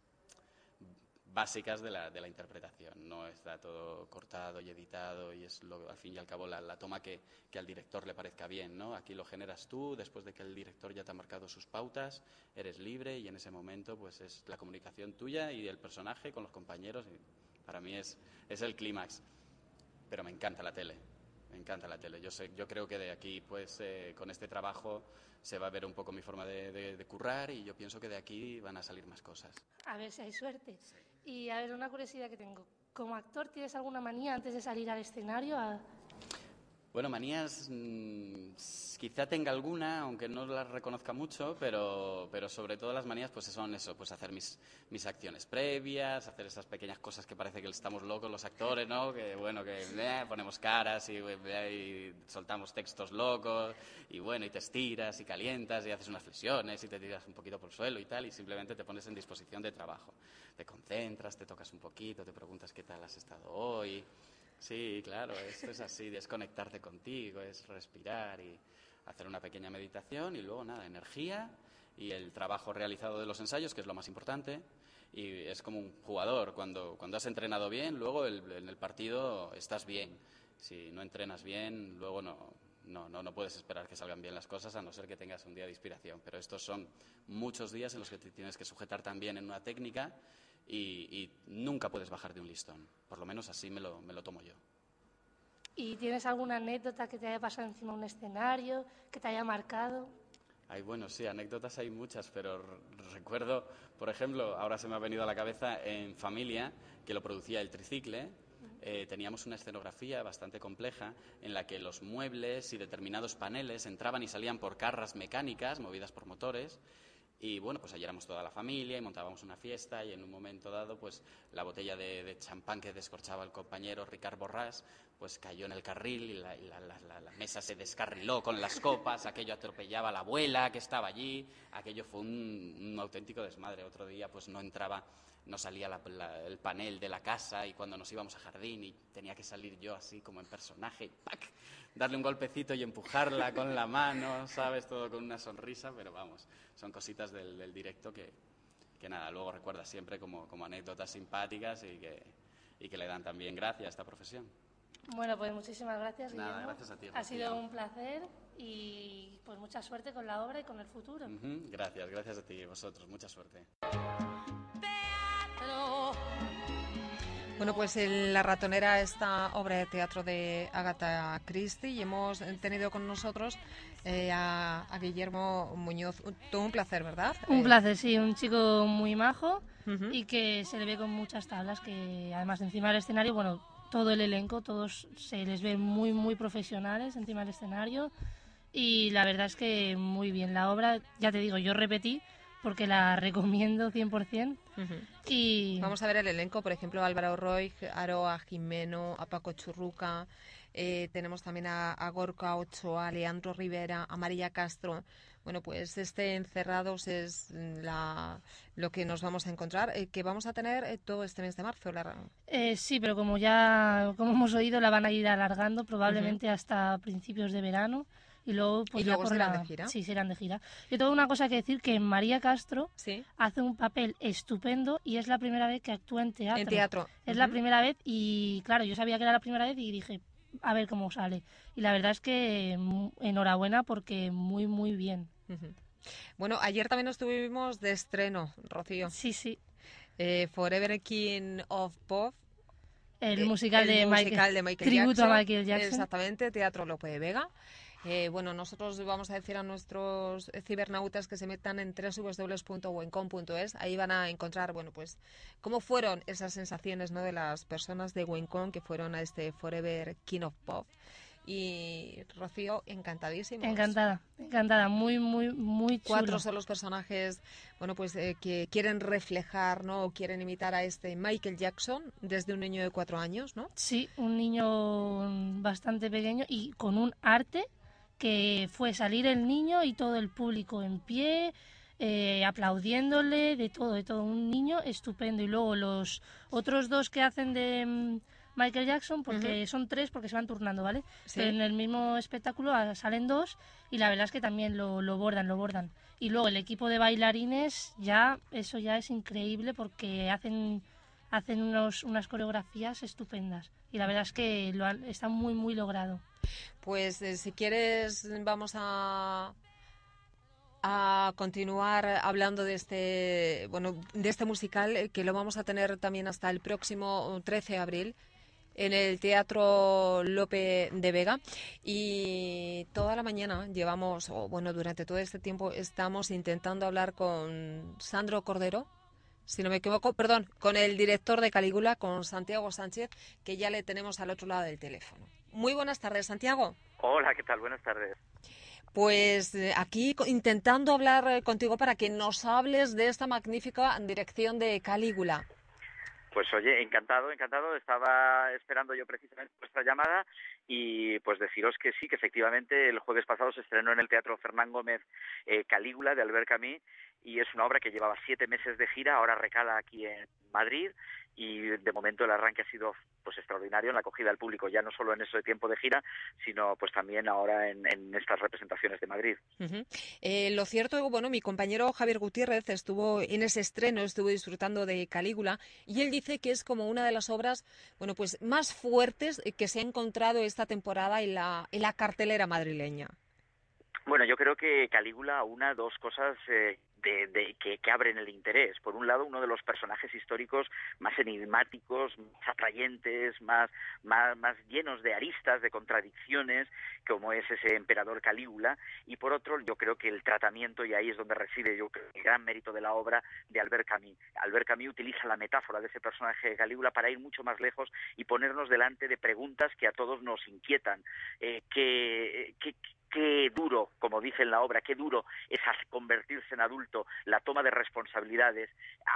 E: básicas de la, de la interpretación. No está todo cortado y editado y es lo, al fin y al cabo la, toma que, que, al director le parezca bien. ¿no? Aquí lo generas tú, después de que el director ya te ha marcado sus pautas, eres libre y en ese momento pues es la comunicación tuya y del personaje con los compañeros. Y para mí es, es el clímax. Pero me encanta la tele, me encanta la tele. Yo, sé, yo creo que de aquí, pues, eh, con este trabajo se va a ver un poco mi forma de, de, de, currar y yo pienso que de aquí van a salir más cosas.
C: A ver si hay suerte. Sí. Y a ver, una curiosidad que tengo. ¿Como actor tienes alguna manía antes de salir al escenario? A...
E: Bueno, manías mmm, quizá tenga alguna, aunque no las reconozca mucho, pero, pero sobre todo las manías pues son eso, pues hacer mis, mis acciones previas, hacer esas pequeñas cosas que parece que estamos locos los actores, ¿no? Que bueno, que eh, ponemos caras y, eh, y, soltamos textos locos y bueno, y te estiras y calientas y haces unas flexiones y te tiras un poquito por el suelo y tal y simplemente te pones en disposición de trabajo. Te concentras, te tocas un poquito, te preguntas qué tal has estado hoy. Sí, claro, esto es así, desconectarte contigo, es respirar y hacer una pequeña meditación y luego nada, energía y el trabajo realizado de los ensayos, que es lo más importante. Y es como un jugador, cuando, cuando has entrenado bien, luego en el partido estás bien. Si no entrenas bien, luego no, no, no, no puedes esperar que salgan bien las cosas a no ser que tengas un día de inspiración. Pero estos son muchos días en los que te tienes que sujetar también en una técnica y, y, nunca puedes bajar de un listón. Por lo menos así me lo, me lo tomo yo.
C: ¿Y tienes alguna anécdota que te haya pasado encima de un escenario, que te haya marcado?
E: Ay, bueno, sí, anécdotas hay muchas, pero recuerdo, por ejemplo, ahora se me ha venido a la cabeza en Familia, que lo producía el Tricicle, eh, teníamos una escenografía bastante compleja en la que los muebles y determinados paneles entraban y salían por carras mecánicas movidas por motores y bueno, pues allí éramos toda la familia y montábamos una fiesta y en un momento dado, pues la botella de, champán que descorchaba el compañero Ricard Borrás, pues cayó en el carril y la, la, la, la, mesa se descarriló con las copas, aquello atropellaba a la abuela que estaba allí, aquello fue un, un auténtico desmadre. Otro día, pues no entraba no salía el panel de la casa y cuando nos íbamos a jardín y tenía que salir yo así como en personaje, ¡pac! darle un golpecito y empujarla con la mano, ¿sabes? Todo con una sonrisa, pero vamos, son cositas del, del directo que, que, nada, luego recuerda siempre como, como anécdotas simpáticas y que, y que le dan también gracia a esta profesión.
C: Bueno, pues muchísimas gracias.
E: Nada,
C: Guillermo.
E: gracias a ti.
C: Ha sido un placer y pues mucha suerte con la obra y con el futuro.
E: Uh -huh. Gracias, gracias a ti y vosotros. Mucha suerte.
A: Bueno, pues en La ratonera, esta obra de teatro de Agatha Christie, y hemos tenido con nosotros eh, a, a, Guillermo Muñoz. Todo un placer, ¿verdad?
C: Un eh... placer, sí, un chico muy majo uh -huh. y que se le ve con muchas tablas, que además encima del escenario, bueno, todo el elenco, todos se les ve muy, muy profesionales encima del escenario y la verdad es que muy bien. La obra, ya te digo, yo repetí porque la (laughs) recomiendo 100%. Uh -huh. y...
A: Vamos a ver el elenco, por ejemplo, Álvaro Roy, Aroa Jimeno, a Paco Churruca, eh, tenemos también a, a, Gorka Ochoa, a Leandro Rivera, a María Castro. Bueno, pues este Encerrados es la, lo que nos vamos a encontrar, eh, que vamos a tener eh, todo este mes de marzo. La...
C: Eh, sí, pero como ya como hemos oído, la van a ir alargando probablemente uh -huh. hasta principios de verano y luego pues
A: ¿Y luego serán
C: la...
A: de gira
C: sí serán de gira yo tengo una cosa que decir que María Castro ¿Sí? hace un papel estupendo y es la primera vez que actúa en teatro
A: en teatro
C: es uh -huh. la primera vez y claro yo sabía que era la primera vez y dije a ver cómo sale y la verdad es que enhorabuena porque muy muy bien
A: uh -huh. bueno ayer también estuvimos de estreno Rocío
C: sí sí
A: eh, Forever King of Pop
C: el eh, musical, de,
A: el
C: Michael,
A: de Michael
C: tributo
A: Jackson.
C: a Michael Jackson
A: exactamente Teatro Lope de Vega eh, bueno, nosotros vamos a decir a nuestros cibernautas que se metan en www.wencom.es. Ahí van a encontrar, bueno, pues cómo fueron esas sensaciones, ¿no? De las personas de Wencom que fueron a este Forever King of Pop. Y Rocío, encantadísimo.
C: Encantada, encantada, muy, muy, muy chulo.
A: Cuatro son los personajes, bueno, pues eh, que quieren reflejar, ¿no? O quieren imitar a este Michael Jackson desde un niño de cuatro años, ¿no?
C: Sí, un niño bastante pequeño y con un arte que fue salir el niño y todo el público en pie, eh, aplaudiéndole, de todo, de todo. Un niño estupendo. Y luego los otros dos que hacen de mm, Michael Jackson, porque son tres porque se van turnando, ¿vale? Pero en el mismo espectáculo ah, salen dos y la verdad es que también lo, lo bordan, lo bordan. Y luego el equipo de bailarines, ya, eso ya es increíble porque hacen hacen unos, unas coreografías estupendas y la verdad es que lo han, está muy muy logrado.
A: Pues eh, si quieres vamos a a continuar hablando de este bueno de este musical eh, que lo vamos a tener también hasta el próximo 13 de abril en el Teatro Lope de Vega y toda la mañana llevamos, o bueno, durante todo este tiempo estamos intentando hablar con Sandro Cordero, si no me equivoco, perdón, con el director de Calígula, con Santiago Sánchez, que ya le tenemos al otro lado del teléfono. Muy buenas tardes, Santiago.
F: Hola, ¿qué tal? Buenas tardes.
A: Pues eh, aquí intentando hablar eh, contigo para que nos hables de esta magnífica dirección de Calígula.
F: Pues oye, encantado, encantado. Estaba esperando yo precisamente vuestra llamada y pues deciros que sí, que efectivamente el jueves pasado se estrenó en el Teatro Fernán Gómez eh, Calígula de Albert Camus y es una obra que llevaba siete meses de gira, ahora recala aquí en Madrid y de momento el arranque ha sido pues extraordinario en la acogida del público, ya no solo en ese tiempo de gira, sino pues también ahora en, estas representaciones de Madrid.
A: eh, lo cierto, bueno, mi compañero Javier Gutiérrez estuvo en ese estreno, estuvo disfrutando de Calígula y él dice que es como una de las obras, bueno, pues más fuertes que se ha encontrado esta temporada en la, en la cartelera madrileña.
F: Bueno, yo creo que Calígula una dos cosas eh, de, que, abren el interés. Por un lado, uno de los personajes históricos más enigmáticos, más atrayentes, más, más, más llenos de aristas, de contradicciones, como es ese emperador Calígula. Y por otro, yo creo que el tratamiento, y ahí es donde reside yo creo, el gran mérito de la obra de Albert Camus. Albert Camus utiliza la metáfora de ese personaje de Calígula para ir mucho más lejos y ponernos delante de preguntas que a todos nos inquietan. Eh, que, que, qué duro, como dice en la obra, qué duro es convertirse en adulto, la toma de responsabilidades,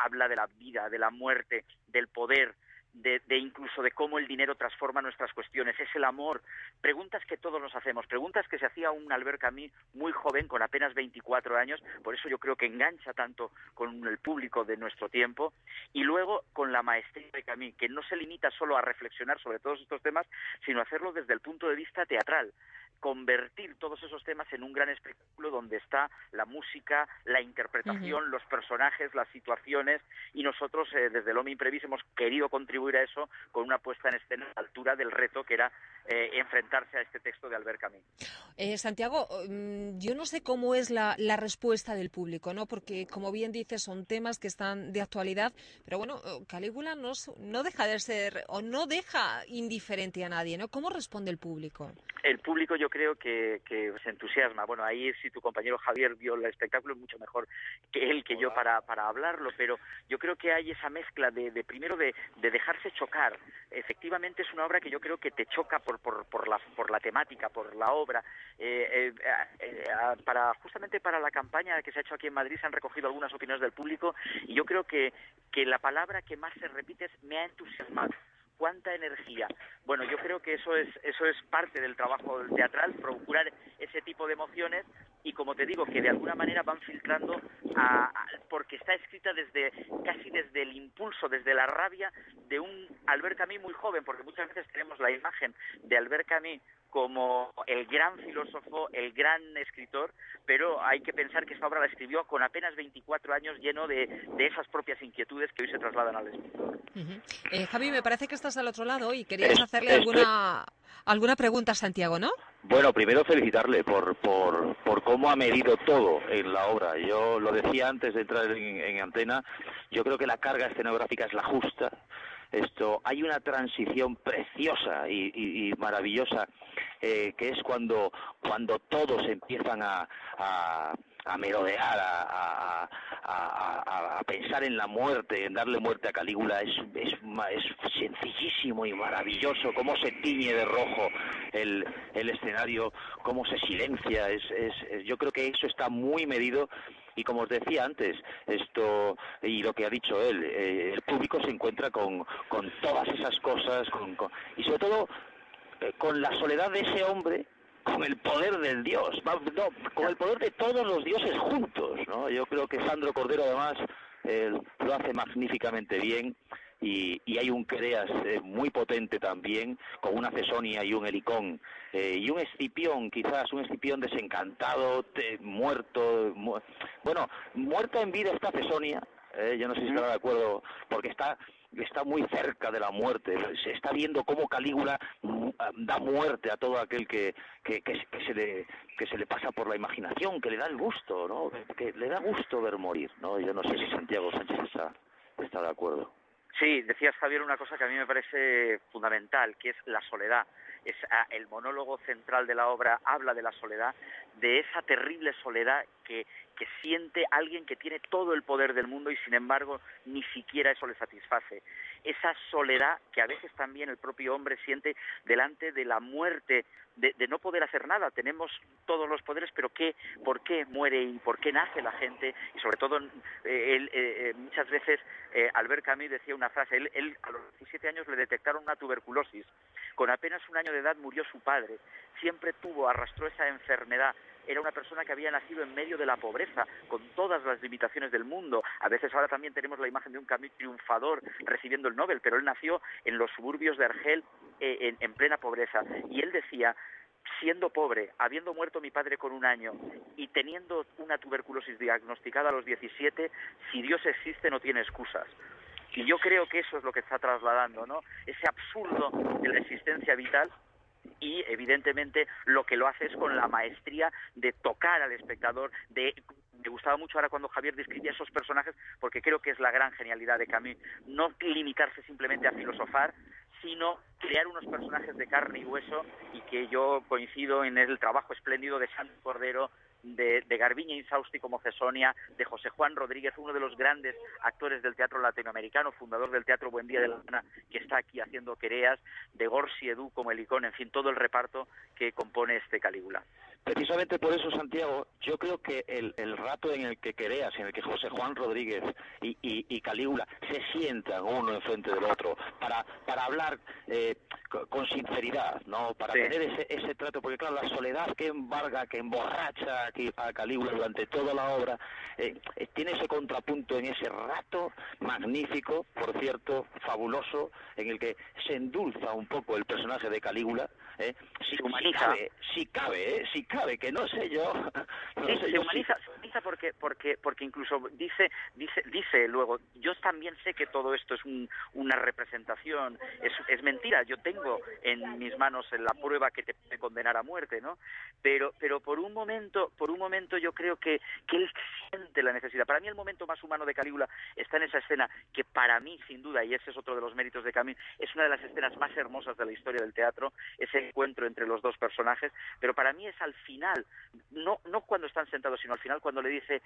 F: habla de la vida, de la muerte, del poder, de, incluso de cómo el dinero transforma nuestras cuestiones, es el amor, preguntas que todos nos hacemos, preguntas que se hacía un Albert Camus muy joven, con apenas 24 años, por eso yo creo que engancha tanto con el público de nuestro tiempo, y luego con la maestría de Camus, que no se limita solo a reflexionar sobre todos estos temas, sino a hacerlo desde el punto de vista teatral convertir todos esos temas en un gran espectáculo donde está la música, la interpretación, los personajes, las situaciones y nosotros eh, desde el Hombre Imprevis hemos querido contribuir a eso con una puesta en escena a la altura del reto que era eh, enfrentarse a este texto de Albert Camus.
A: Eh, Santiago, mm, yo no sé cómo es la, respuesta del público, ¿no? Porque como bien dices son temas que están de actualidad, pero bueno, Calígula no, no deja de ser o no deja indiferente a nadie, ¿no? ¿Cómo responde el público?
F: El público yo creo que, se entusiasma. Bueno, ahí si tu compañero Javier vio el espectáculo es mucho mejor que él, que yo para, para hablarlo, pero yo creo que hay esa mezcla de, primero de, dejarse chocar. Efectivamente es una obra que yo creo que te choca por, por, por, la, por la temática, por la obra. Eh, eh, eh, para Justamente para la campaña que se ha hecho aquí en Madrid se han recogido algunas opiniones del público y yo creo que, que la palabra que más se repite es me ha entusiasmado cuánta energía. Bueno, yo creo que eso es eso es parte del trabajo teatral, procurar ese tipo de emociones y como te digo que de alguna manera van filtrando porque está escrita desde casi desde el impulso, desde la rabia de un Albert Camus muy joven, porque muchas veces tenemos la imagen de Albert Camus como el gran filósofo, el gran escritor, pero hay que pensar que esta obra la escribió con apenas 24 años lleno de, esas propias inquietudes que hoy se trasladan al escritor.
A: Eh, Javi, me parece que estás al otro lado y querías hacerle alguna, alguna pregunta a Santiago, ¿no?
B: Bueno, primero felicitarle por, por, por cómo ha medido todo en la obra. Yo lo decía antes de entrar en, en antena, yo creo que la carga escenográfica es la justa esto hay una transición preciosa y, maravillosa eh, que es cuando cuando todos empiezan a, a, merodear, a, pensar en la muerte, en darle muerte a Calígula, es, es, es sencillísimo y maravilloso, cómo se tiñe de rojo el, el escenario, cómo se silencia, es, es, yo creo que eso está muy medido y como os decía antes, esto y lo que ha dicho él, eh, el público se encuentra con, todas esas cosas, con, y sobre todo eh, con la soledad de ese hombre con el poder del Dios, no, con el poder de todos los dioses juntos, ¿no? Yo creo que Sandro Cordero además lo hace magníficamente bien y, y hay un Creas eh, muy potente también, con una Cesonia y un Helicón, eh, y un Escipión, quizás un Escipión desencantado, muerto, bueno, muerta en vida esta Cesonia, eh, yo no sé si estará de acuerdo, porque está está muy cerca de la muerte. Se está viendo cómo Calígula mm, da muerte a todo aquel que, que, que, se le, que se le pasa por la imaginación, que le da el gusto, ¿no? Que le da gusto ver morir, ¿no? Yo no sé si Santiago Sánchez está, está de acuerdo.
F: Sí, decías Javier una cosa que a mí me parece fundamental, que es la soledad. Es, el monólogo central de la obra habla de la soledad, de esa terrible soledad que, que siente alguien que tiene todo el poder del mundo y sin embargo ni siquiera eso le satisface. Esa soledad que a veces también el propio hombre siente delante de la muerte, de, no poder hacer nada. Tenemos todos los poderes, pero ¿qué, ¿por qué muere y por qué nace la gente? Y sobre todo, eh, él, eh, eh, muchas veces Albert Camus decía una frase, él, él a los 17 años le detectaron una tuberculosis. Con apenas un año de edad murió su padre. Siempre tuvo, arrastró esa enfermedad era una persona que había nacido en medio de la pobreza, con todas las limitaciones del mundo. A veces ahora también tenemos la imagen de un Camus triunfador recibiendo el Nobel, pero él nació en los suburbios de Argel eh, en, plena pobreza. Y él decía, siendo pobre, habiendo muerto mi padre con un año y teniendo una tuberculosis diagnosticada a los 17, si Dios existe no tiene excusas. Y yo creo que eso es lo que está trasladando, ¿no? Ese absurdo de la existencia vital y evidentemente lo que lo hace es con la maestría de tocar al espectador, de me gustaba mucho ahora cuando Javier describía esos personajes porque creo que es la gran genialidad de Camus, no limitarse simplemente a filosofar, sino crear unos personajes de carne y hueso y que yo coincido en el trabajo espléndido de Santo Cordero, de, de Garbiña Insausti como Cesonia, de José Juan Rodríguez, uno de los grandes actores del teatro latinoamericano, fundador del Teatro Buen Día de la Lana, que está aquí haciendo quereas, de Gorsi Edu como el en fin, todo el reparto que compone este Calígula.
B: Precisamente por eso, Santiago, yo creo que el, rato en el que Quereas, en el que José Juan Rodríguez y, y, Calígula se sientan uno enfrente del otro para, para hablar eh, con sinceridad, ¿no? Para tener ese, ese trato, porque claro, la soledad que embarga, que emborracha a Calígula durante toda la obra, eh, eh, tiene ese contrapunto en ese rato magnífico, por cierto, fabuloso, en el que se endulza un poco el personaje de Calígula, ¿eh? si, cabe, si cabe, ¿eh? si cabe, que no sé yo.
F: No sé se, humaniza, porque, porque, porque incluso dice, dice, dice luego, yo también sé que todo esto es una representación, es, es mentira, yo tengo en mis manos la prueba que te puede condenar a muerte, ¿no? Pero, pero por un momento, por un momento yo creo que, que él siente la necesidad. Para mí el momento más humano de Calígula está en esa escena que para mí, sin duda, y ese es otro de los méritos de Camus, es una de las escenas más hermosas de la historia del teatro, ese encuentro entre los dos personajes, pero para mí es al final, no, no cuando están sentados, sino al final cuando le dice,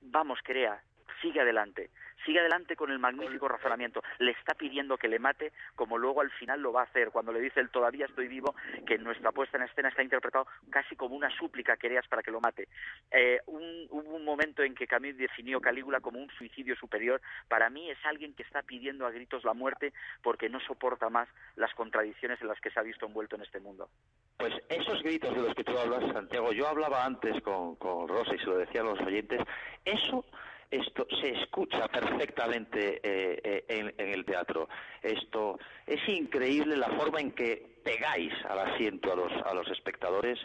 F: vamos, crea, sigue adelante, sigue adelante con el magnífico razonamiento. Le está pidiendo que le mate, como luego al final lo va a hacer, cuando le dice el todavía estoy vivo, que en nuestra puesta en escena está interpretado casi como una súplica que para que lo mate. Eh, hubo un momento en que Camus definió Calígula como un suicidio superior. Para mí es alguien que está pidiendo a gritos la muerte porque no soporta más las contradicciones en las que se ha visto envuelto en este mundo.
B: Pues esos gritos de los que tú hablas, Santiago, yo hablaba antes con, con Rosa y se lo decía a los oyentes, eso esto se escucha perfectamente eh, eh, en, el teatro. Esto es increíble la forma en que pegáis al asiento a los, a los espectadores.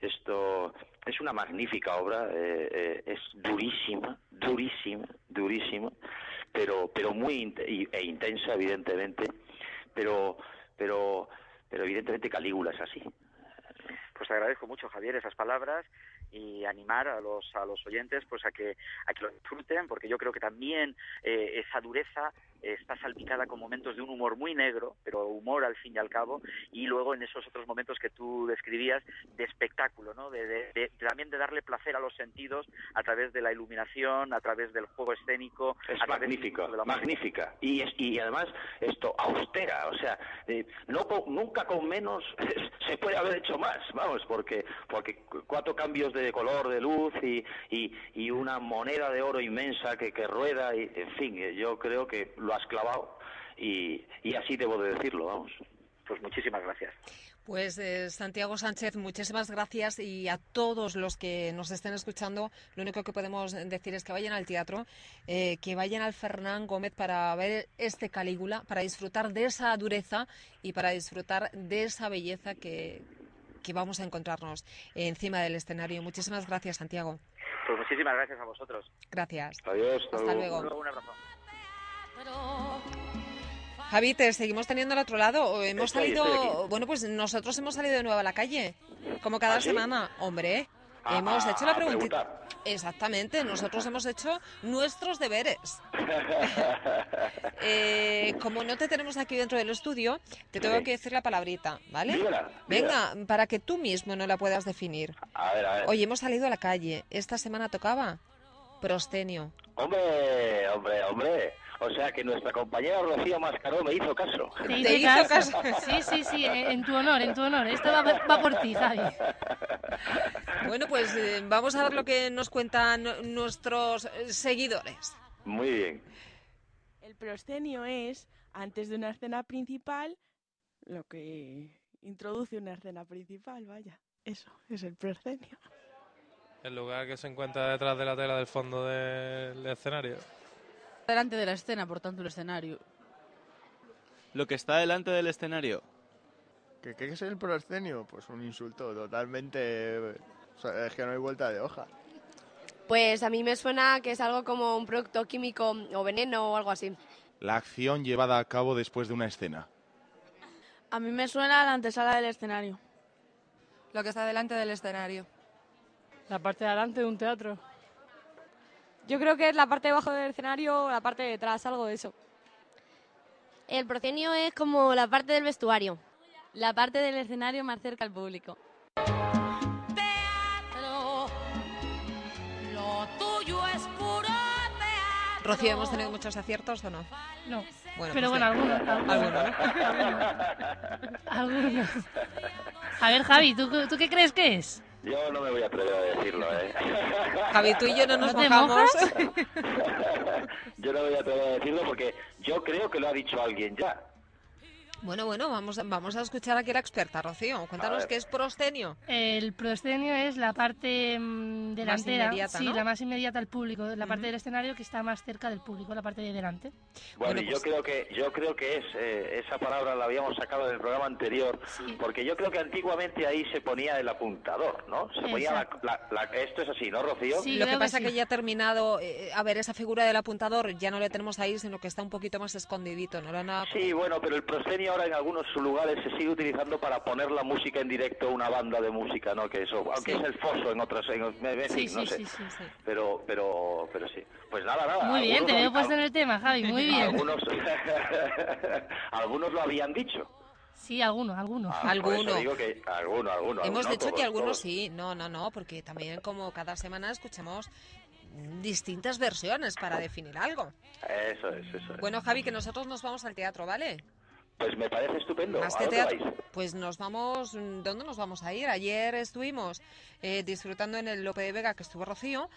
B: Esto es una magnífica obra, eh, es durísima, durísima, durísima, pero, pero muy e intensa, evidentemente. Pero, pero, pero evidentemente Calígula es así.
F: Pues agradezco mucho, Javier, esas palabras y animar a los a los oyentes pues a que a que lo disfruten porque yo creo que también eh, esa dureza está salpicada con momentos de un humor muy negro pero humor al fin y al cabo y luego en esos otros momentos que tú describías de espectáculo no de, también de darle placer a los sentidos a través de la iluminación a través del juego escénico
B: es magnífico magnífica. Y y además esto austera o sea eh, no nunca con menos (laughs) se puede haber hecho más vamos porque porque cuatro cambios de de color, de luz y, y, una moneda de oro inmensa que, que rueda. Y, en fin, yo creo que lo has clavado y, y así debo de decirlo, vamos.
F: pues muchísimas gracias.
A: Pues eh, Santiago Sánchez, muchísimas gracias y a todos los que nos estén escuchando, lo único que podemos decir es que vayan al teatro, eh, que vayan al Fernán Gómez para ver este Calígula, para disfrutar de esa dureza y para disfrutar de esa belleza que, que vamos a encontrarnos encima del escenario. Muchísimas gracias, Santiago.
F: Pues muchísimas gracias a vosotros.
A: Gracias.
B: Adiós.
A: Hasta luego.
F: Un abrazo.
A: Javi, te seguimos teniendo al otro lado. Hemos
B: Estoy-
A: salido,
B: estoy
A: bueno, pues nosotros hemos salido de nuevo a la calle, como cada
B: ¿Ah, sí?
A: semana. Hombre,
B: A-
A: hemos
B: a-
A: hecho la preguntita. Exactamente, nosotros hemos hecho nuestros deberes. (laughs) Eh, como no te tenemos aquí dentro del estudio, te tengo
B: Sí.
A: que decir la palabrita, ¿vale? Venga, para que tú mismo no la puedas definir.
B: A ver, a ver.
A: Hoy hemos salido a la calle. Esta semana tocaba prostenio.
B: Hombre, hombre, hombre. O sea que nuestra compañera Rocío Mascaró me hizo caso.
C: Te
A: Te
C: hice
A: hizo
C: caso. Sí, sí, sí, en tu honor, en tu honor. Esto va, va por ti, Javi.
A: Bueno, pues eh, vamos a ver lo que nos cuentan nuestros seguidores.
B: Muy bien.
G: El proscenio es, antes de una escena principal, lo que introduce una escena principal, vaya. Eso, es el proscenio.
H: El lugar que se encuentra detrás de la tela del fondo del escenario.
I: delante de la escena, por tanto el escenario.
J: Lo que está delante del escenario.
K: ¿Qué, qué es el proscenio? Pues un insulto totalmente... o sea, es que no hay vuelta de hoja.
L: Pues a mí me suena que es algo como un producto químico o veneno o algo así.
M: La acción llevada a cabo después de una escena.
N: A mí me suena la antesala del escenario.
O: Lo que está delante del escenario.
P: La parte de adelante de un teatro.
Q: Yo creo que es la parte de abajo del escenario o la parte de detrás, algo de eso.
R: El proscenio es como la parte del vestuario.
S: La parte del escenario más cerca al público.
D: Lo tuyo es puro teatro.
A: Rocío, ¿hemos tenido muchos aciertos o no?
C: No.
A: Bueno,
C: Pero
A: pues
C: bueno,
A: bien.
C: algunos.
A: Alguno, ¿no? (laughs)
C: Algunos. A ver, Javi, ¿tú, ¿tú qué crees que es?
B: Yo no me voy a atrever a decirlo, ¿eh? (laughs)
A: Javi, tú y yo no nos
C: ¿No
A: mojamos. (laughs)
B: yo no me voy a atrever a decirlo porque yo creo que lo ha dicho alguien ya.
A: Bueno, bueno, vamos, a- vamos a escuchar aquí a la experta, Rocío. Cuéntanos qué es prostenio.
C: El proscenio es la parte mm, delantera,
A: inmediata,
C: sí,
A: ¿no?
C: la más inmediata al público, la parte del escenario que está más cerca del público, la parte de delante.
B: Bueno,
A: Bueno,
B: y
A: pues-
B: yo creo que yo creo que es eh, esa palabra la habíamos sacado del programa anterior, porque yo creo que antiguamente ahí se ponía el apuntador, ¿no? Se ponía la, la- la- esto es así, ¿no, Rocío?
A: Lo que pasa es que ya ha terminado, eh, a ver, esa figura del apuntador ya no le tenemos ahí, sino que está un poquito más escondidito, ¿no? Lo han-
B: Sí, bueno, pero el proscenio ahora en algunos lugares se sigue utilizando para poner la música en directo, una banda de música, ¿no? Que eso, aunque
C: Sí.
B: es el foso en otras, en, en
C: Sí,
B: no
C: sí,
B: sé.
C: sí, sí, sí.
B: Pero, pero, pero sí. Pues nada, nada.
C: Muy bien, te
B: algunos
C: veo puesto en el tema, Javi, muy bien.
B: Algunos, (laughs) algunos lo habían dicho.
C: Sí, algunos, algunos.
B: Ah, por eso digo que alguno, alguno.
A: Hemos dicho que algunos
B: todos.
A: sí, no, no, no, porque también como cada semana escuchamos distintas versiones para definir algo.
B: Eso es, eso es.
A: Bueno, Javi, que nosotros nos vamos al teatro, ¿vale?
B: Pues me parece estupendo.
A: Más
B: ¿A
A: que teatro,
B: vais?
A: pues nos vamos, ¿dónde nos vamos a ir? Ayer estuvimos eh, disfrutando en el Lope de Vega que estuvo Rocío,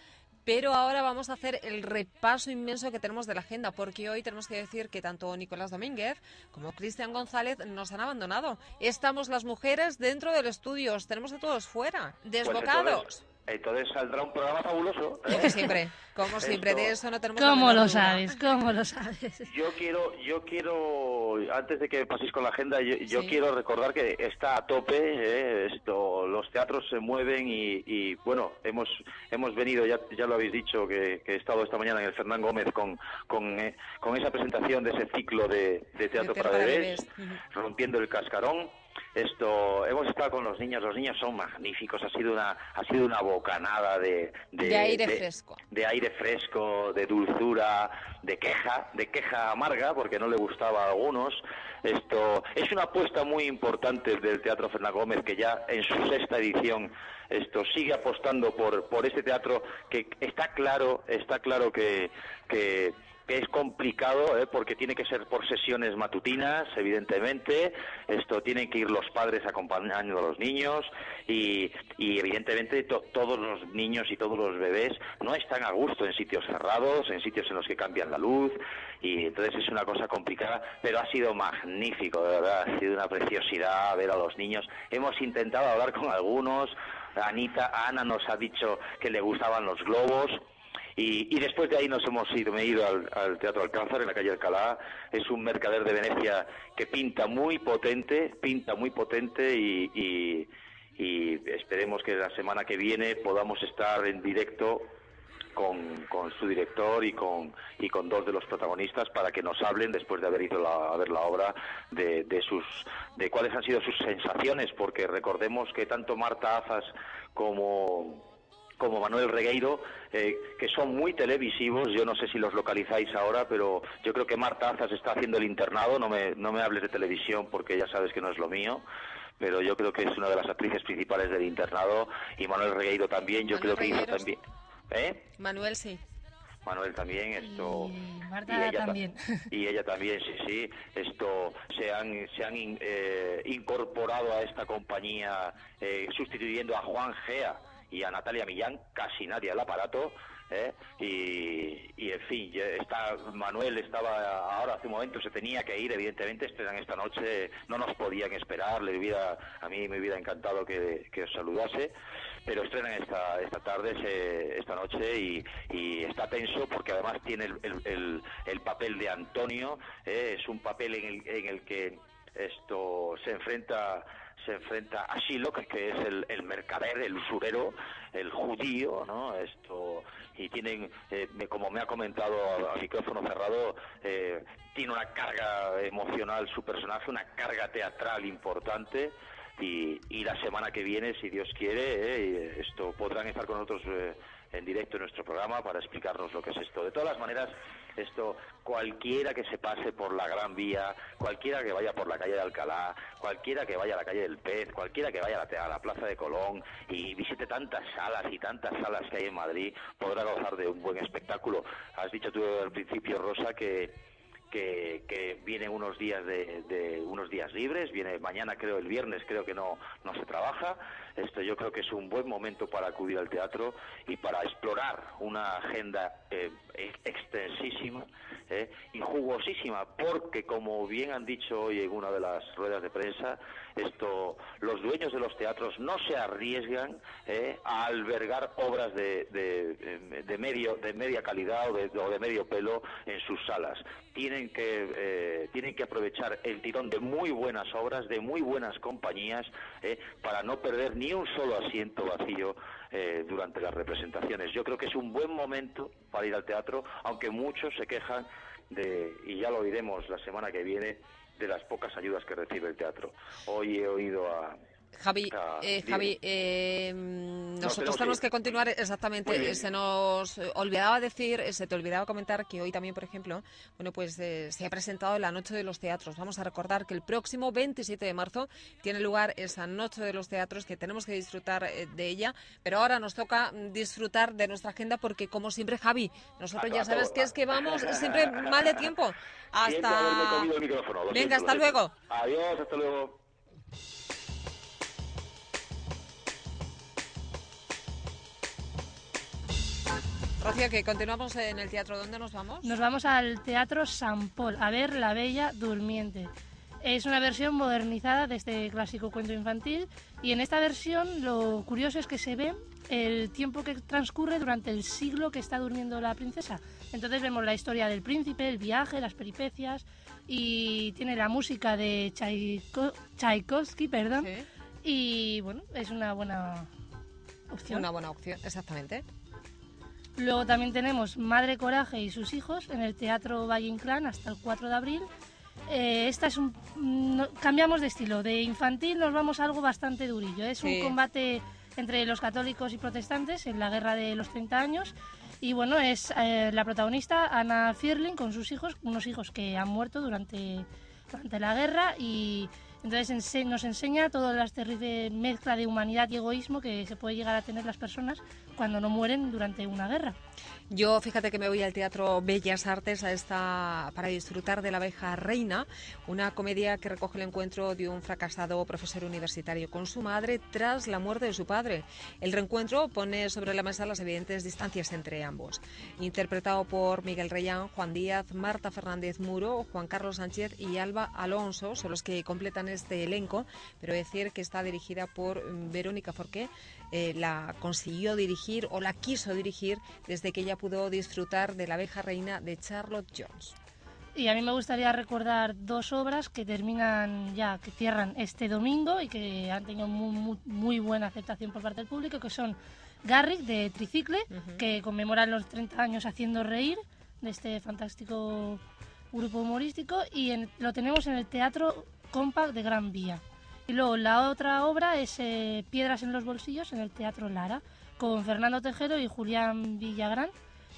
A: pero ahora vamos a hacer el repaso inmenso que tenemos de la agenda, porque hoy tenemos que decir que tanto Nicolás Domínguez como Cristian González nos han abandonado. Estamos las mujeres dentro del estudio, os tenemos a todos fuera,
B: Pues
A: desbocados.
B: Entonces saldrá un programa fabuloso. ¿eh?
A: Como siempre, como siempre,
B: Esto-
A: de eso no tenemos
C: ¿Cómo lo
A: duda.
C: sabes? ¿Cómo lo sabes?
B: Yo quiero, yo quiero, antes de que paséis con la agenda, yo, yo
C: Sí.
B: quiero recordar que está a tope, eh, esto, los teatros se mueven y, y, bueno, hemos hemos venido, ya, ya lo habéis dicho, que, que he estado esta mañana en el Fernán Gómez con, con, eh, con esa presentación de ese ciclo de, de teatro para, bebés, rompiendo el cascarón. Esto, hemos estado con los niños, los niños son magníficos, ha sido una, ha sido una bocanada de,
A: De aire fresco.
B: de aire fresco, de dulzura, de queja, de queja amarga, porque no le gustaba a algunos. Esto es una apuesta muy importante del Teatro Fernán Gómez, que ya en su sexta edición esto sigue apostando por, por este teatro que está claro, está claro que, que es complicado ¿eh? porque tiene que ser por sesiones matutinas, evidentemente. Esto tienen que ir los padres acompañando a los niños y, y evidentemente to- todos los niños y todos los bebés no están a gusto en sitios cerrados, en sitios en los que cambian la luz y entonces es una cosa complicada, pero ha sido magnífico, de verdad, ha sido una preciosidad ver a los niños. Hemos intentado hablar con algunos. Anita, Ana nos ha dicho que le gustaban los globos. Y, y después de ahí nos hemos ido, me he ido al, Teatro Alcázar en la calle Alcalá. Es un mercader de Venecia que pinta muy potente, pinta muy potente y, y- y esperemos que la semana que viene podamos estar en directo con, con su director y con, y con dos de los protagonistas para que nos hablen después de haber ido la, a ver la obra de, de sus de cuáles han sido sus sensaciones porque recordemos que tanto Marta Azas como como Manuel Regueiro, eh, que son muy televisivos, yo no sé si los localizáis ahora, pero yo creo que Marta Azas está haciendo el internado, no me, no me hables de televisión porque ya sabes que no es lo mío, pero yo creo que es una de las actrices principales del internado, y Manuel Regueiro también, yo
A: Manuel
B: creo que hizo también... ¿Eh?
A: Manuel, sí.
B: Manuel también, esto...
C: Marta
B: y ella ta-
C: también.
B: Y ella también, sí, sí. Esto se han, se han in- eh, incorporado a esta compañía eh, sustituyendo a Juan Gea y a Natalia Millán, casi nadie al aparato. ¿eh? Y, y, en fin, está, Manuel estaba ahora hace un momento, se tenía que ir, evidentemente, estrenan esta noche, no nos podían esperar, le hubiera, a mí me hubiera encantado que, que os saludase, pero estrenan esta, esta tarde, se- esta noche, y, y está tenso porque además tiene el, el- el- el papel de Antonio, ¿eh? es un papel en el, en el que esto se enfrenta se enfrenta a Shiloh, que es el, el mercader, el usurero, el judío, ¿no? Esto y tienen, eh, como me ha comentado a micrófono cerrado, eh, tiene una carga emocional su personaje, una carga teatral importante. Y, y la semana que viene, si Dios quiere, eh, esto podrán estar con nosotros eh, en directo en nuestro programa para explicarnos lo que es esto. De todas las maneras, esto cualquiera que se pase por la Gran Vía, cualquiera que vaya por la calle de Alcalá, cualquiera que vaya a la calle del Pez, cualquiera que vaya a la, Plaza de Colón y visite tantas salas y tantas salas que hay en Madrid, podrá gozar de un buen espectáculo. Has dicho tú al principio, Rosa, que que, que vienen unos días de, de unos días libres, viene mañana creo el viernes creo que no, no se trabaja. Esto yo creo que es un buen momento para acudir al teatro y para explorar una agenda eh, ex- extensísima eh, y jugosísima, porque como bien han dicho hoy en una de las ruedas de prensa, esto los dueños de los teatros no se arriesgan eh, a albergar obras de, de, de medio de media calidad o de, o de medio pelo en sus salas. Tienen que eh, tienen que aprovechar el tirón de muy buenas obras, de muy buenas compañías, eh, para no perder ni un solo asiento vacío eh, durante las representaciones. Yo creo que es un buen momento para ir al teatro, aunque muchos se quejan de, y ya lo oiremos la semana que viene, de las pocas ayudas que recibe el teatro. Hoy he oído a...
A: Javi,
B: a-
A: eh. Javi eh, nosotros
B: tenemos
A: tenemos
B: que
A: continuar exactamente. eh, Se nos eh, olvidaba decir, eh, se te olvidaba comentar que hoy también, por ejemplo, bueno, pues eh, se ha presentado la Noche de los Teatros. Vamos a recordar que el próximo 27 de marzo tiene lugar esa Noche de los Teatros que tenemos que disfrutar eh, de ella, pero ahora nos toca mm, disfrutar de nuestra agenda porque, como siempre, Javi, nosotros
B: A-
A: ya sabes
B: todo,
A: que es que vamos siempre mal de tiempo. (laughs) Hasta. Venga, hasta luego.
B: Adiós, hasta luego.
A: Rocío, que continuamos en el teatro. ¿Dónde nos vamos?
C: Nos vamos al Teatro San Paul a ver La Bella Durmiente. Es una versión modernizada de este clásico cuento infantil y en esta versión lo curioso es que se ve el tiempo que transcurre durante el siglo que está durmiendo la princesa. Entonces vemos la historia del príncipe, el viaje, las peripecias y tiene la música de Tchaiko- Tchaikovsky, perdón. Y bueno, es una buena opción.
A: Una buena opción, exactamente.
C: Luego también tenemos Madre Coraje y sus hijos en el Teatro Valle Inclán hasta el 4 de abril. Eh, esta es un no- cambiamos de estilo, de infantil nos vamos a algo bastante durillo. Es
A: Sí.
C: un combate entre los católicos y protestantes en la guerra de los 30 años. Y bueno, es eh, la protagonista Ana Fierling con sus hijos, unos hijos que han muerto durante, durante la guerra y, Entonces nos enseña toda la terrible mezcla de humanidad y egoísmo que se puede llegar a tener las personas cuando no mueren durante una guerra.
A: Yo fíjate que me voy al Teatro Bellas Artes a esta, para disfrutar de La abeja reina, una comedia que recoge el encuentro de un fracasado profesor universitario con su madre tras la muerte de su padre. El reencuentro pone sobre la mesa las evidentes distancias entre ambos. Interpretado por Miguel Reyán, Juan Díaz, Marta Fernández Muro, Juan Carlos Sánchez y Alba Alonso son los que completan este elenco, pero decir que está dirigida por mm, Verónica Forqué, eh, la consiguió dirigir o la quiso dirigir desde que ella pudo disfrutar de La abeja reina de Charlotte Jones.
C: Y a mí me gustaría recordar dos obras que terminan ya, que cierran este domingo y que han tenido muy, muy, muy buena aceptación por parte del público, que son Garrick de Tricicle, que conmemora los 30 años haciendo reír de este fantástico grupo humorístico, y en- lo tenemos en el Teatro Compact de Gran Vía. Y luego la otra obra es eh, Piedras en los bolsillos en el Teatro Lara, con Fernando Tejero y Julián Villagrán,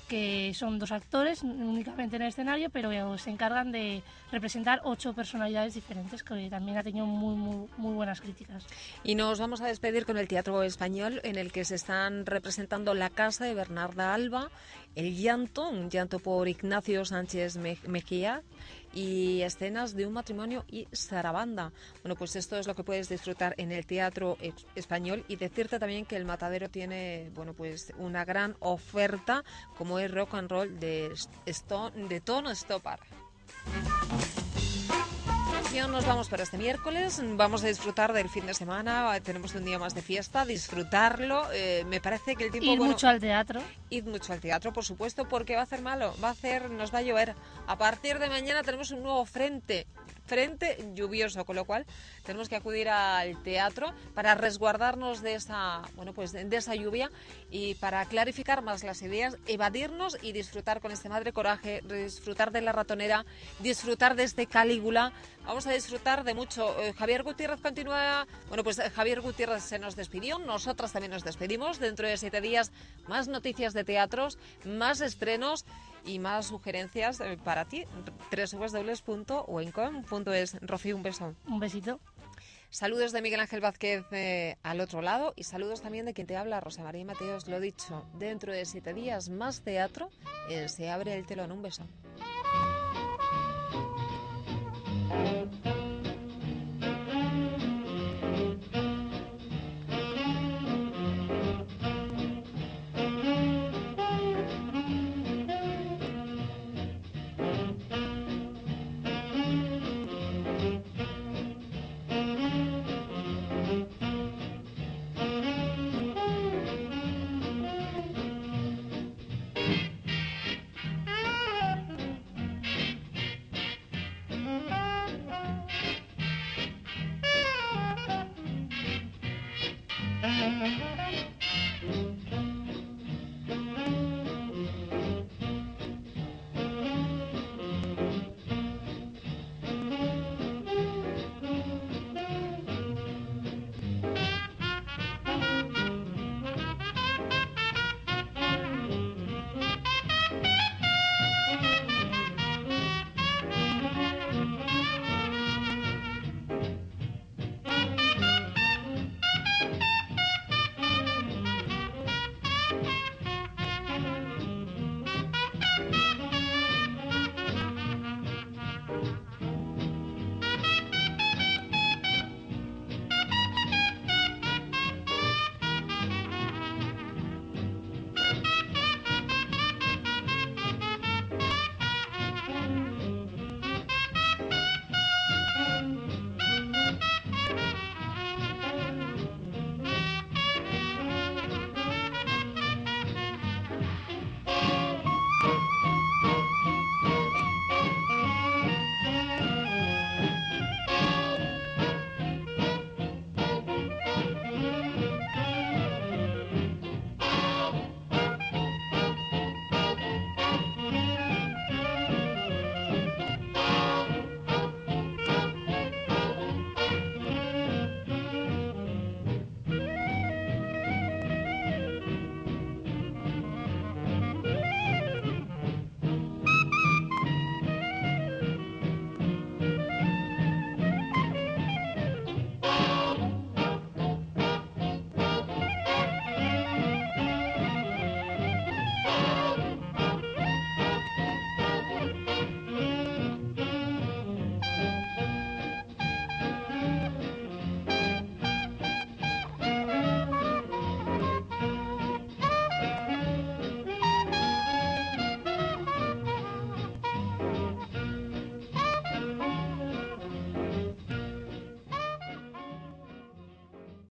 C: que son dos actores únicamente en el escenario, pero se encargan de representar ocho personalidades diferentes, que también ha tenido muy, muy, muy buenas críticas.
A: Y nos vamos a despedir con el Teatro Español, en el que se están representando La Casa de Bernarda Alba, El Llanto, un llanto por Ignacio Sánchez Me- Mejía, y escenas de un matrimonio y Sarabanda. Bueno, pues esto es lo que puedes disfrutar en el Teatro Ex- Español y decirte también que el Matadero tiene, bueno, pues una gran oferta como es rock and roll de, Stone, de Tono Stoppard. Ya nos vamos para este miércoles, vamos a disfrutar del fin de semana, tenemos un día más de fiesta, disfrutarlo. eh, me parece que el tiempo...
C: Ir
A: bueno,
C: mucho al teatro.
A: Id mucho al teatro, por supuesto, porque va a hacer malo, va a hacer, nos va a llover. A partir de mañana tenemos un nuevo frente, frente lluvioso, con lo cual tenemos que acudir al teatro para resguardarnos de esa, bueno, pues de esa lluvia y para clarificar más las ideas, evadirnos y disfrutar con este madre coraje, disfrutar de la ratonera, disfrutar de este Calígula. Vamos a disfrutar de mucho. Eh, Javier Gutiérrez continúa. Bueno, pues eh, Javier Gutiérrez se nos despidió. Nosotras también nos despedimos. Dentro de siete días, más noticias de teatros, más estrenos y más sugerencias para ti. www.oencom.es. Rocío, un beso.
C: Un besito.
A: Saludos de Miguel Ángel Vázquez eh, al otro lado y saludos también de quien te habla, Rosa María Mateos. Lo dicho, dentro de siete días, más teatro. eh, se abre el telón. Un beso.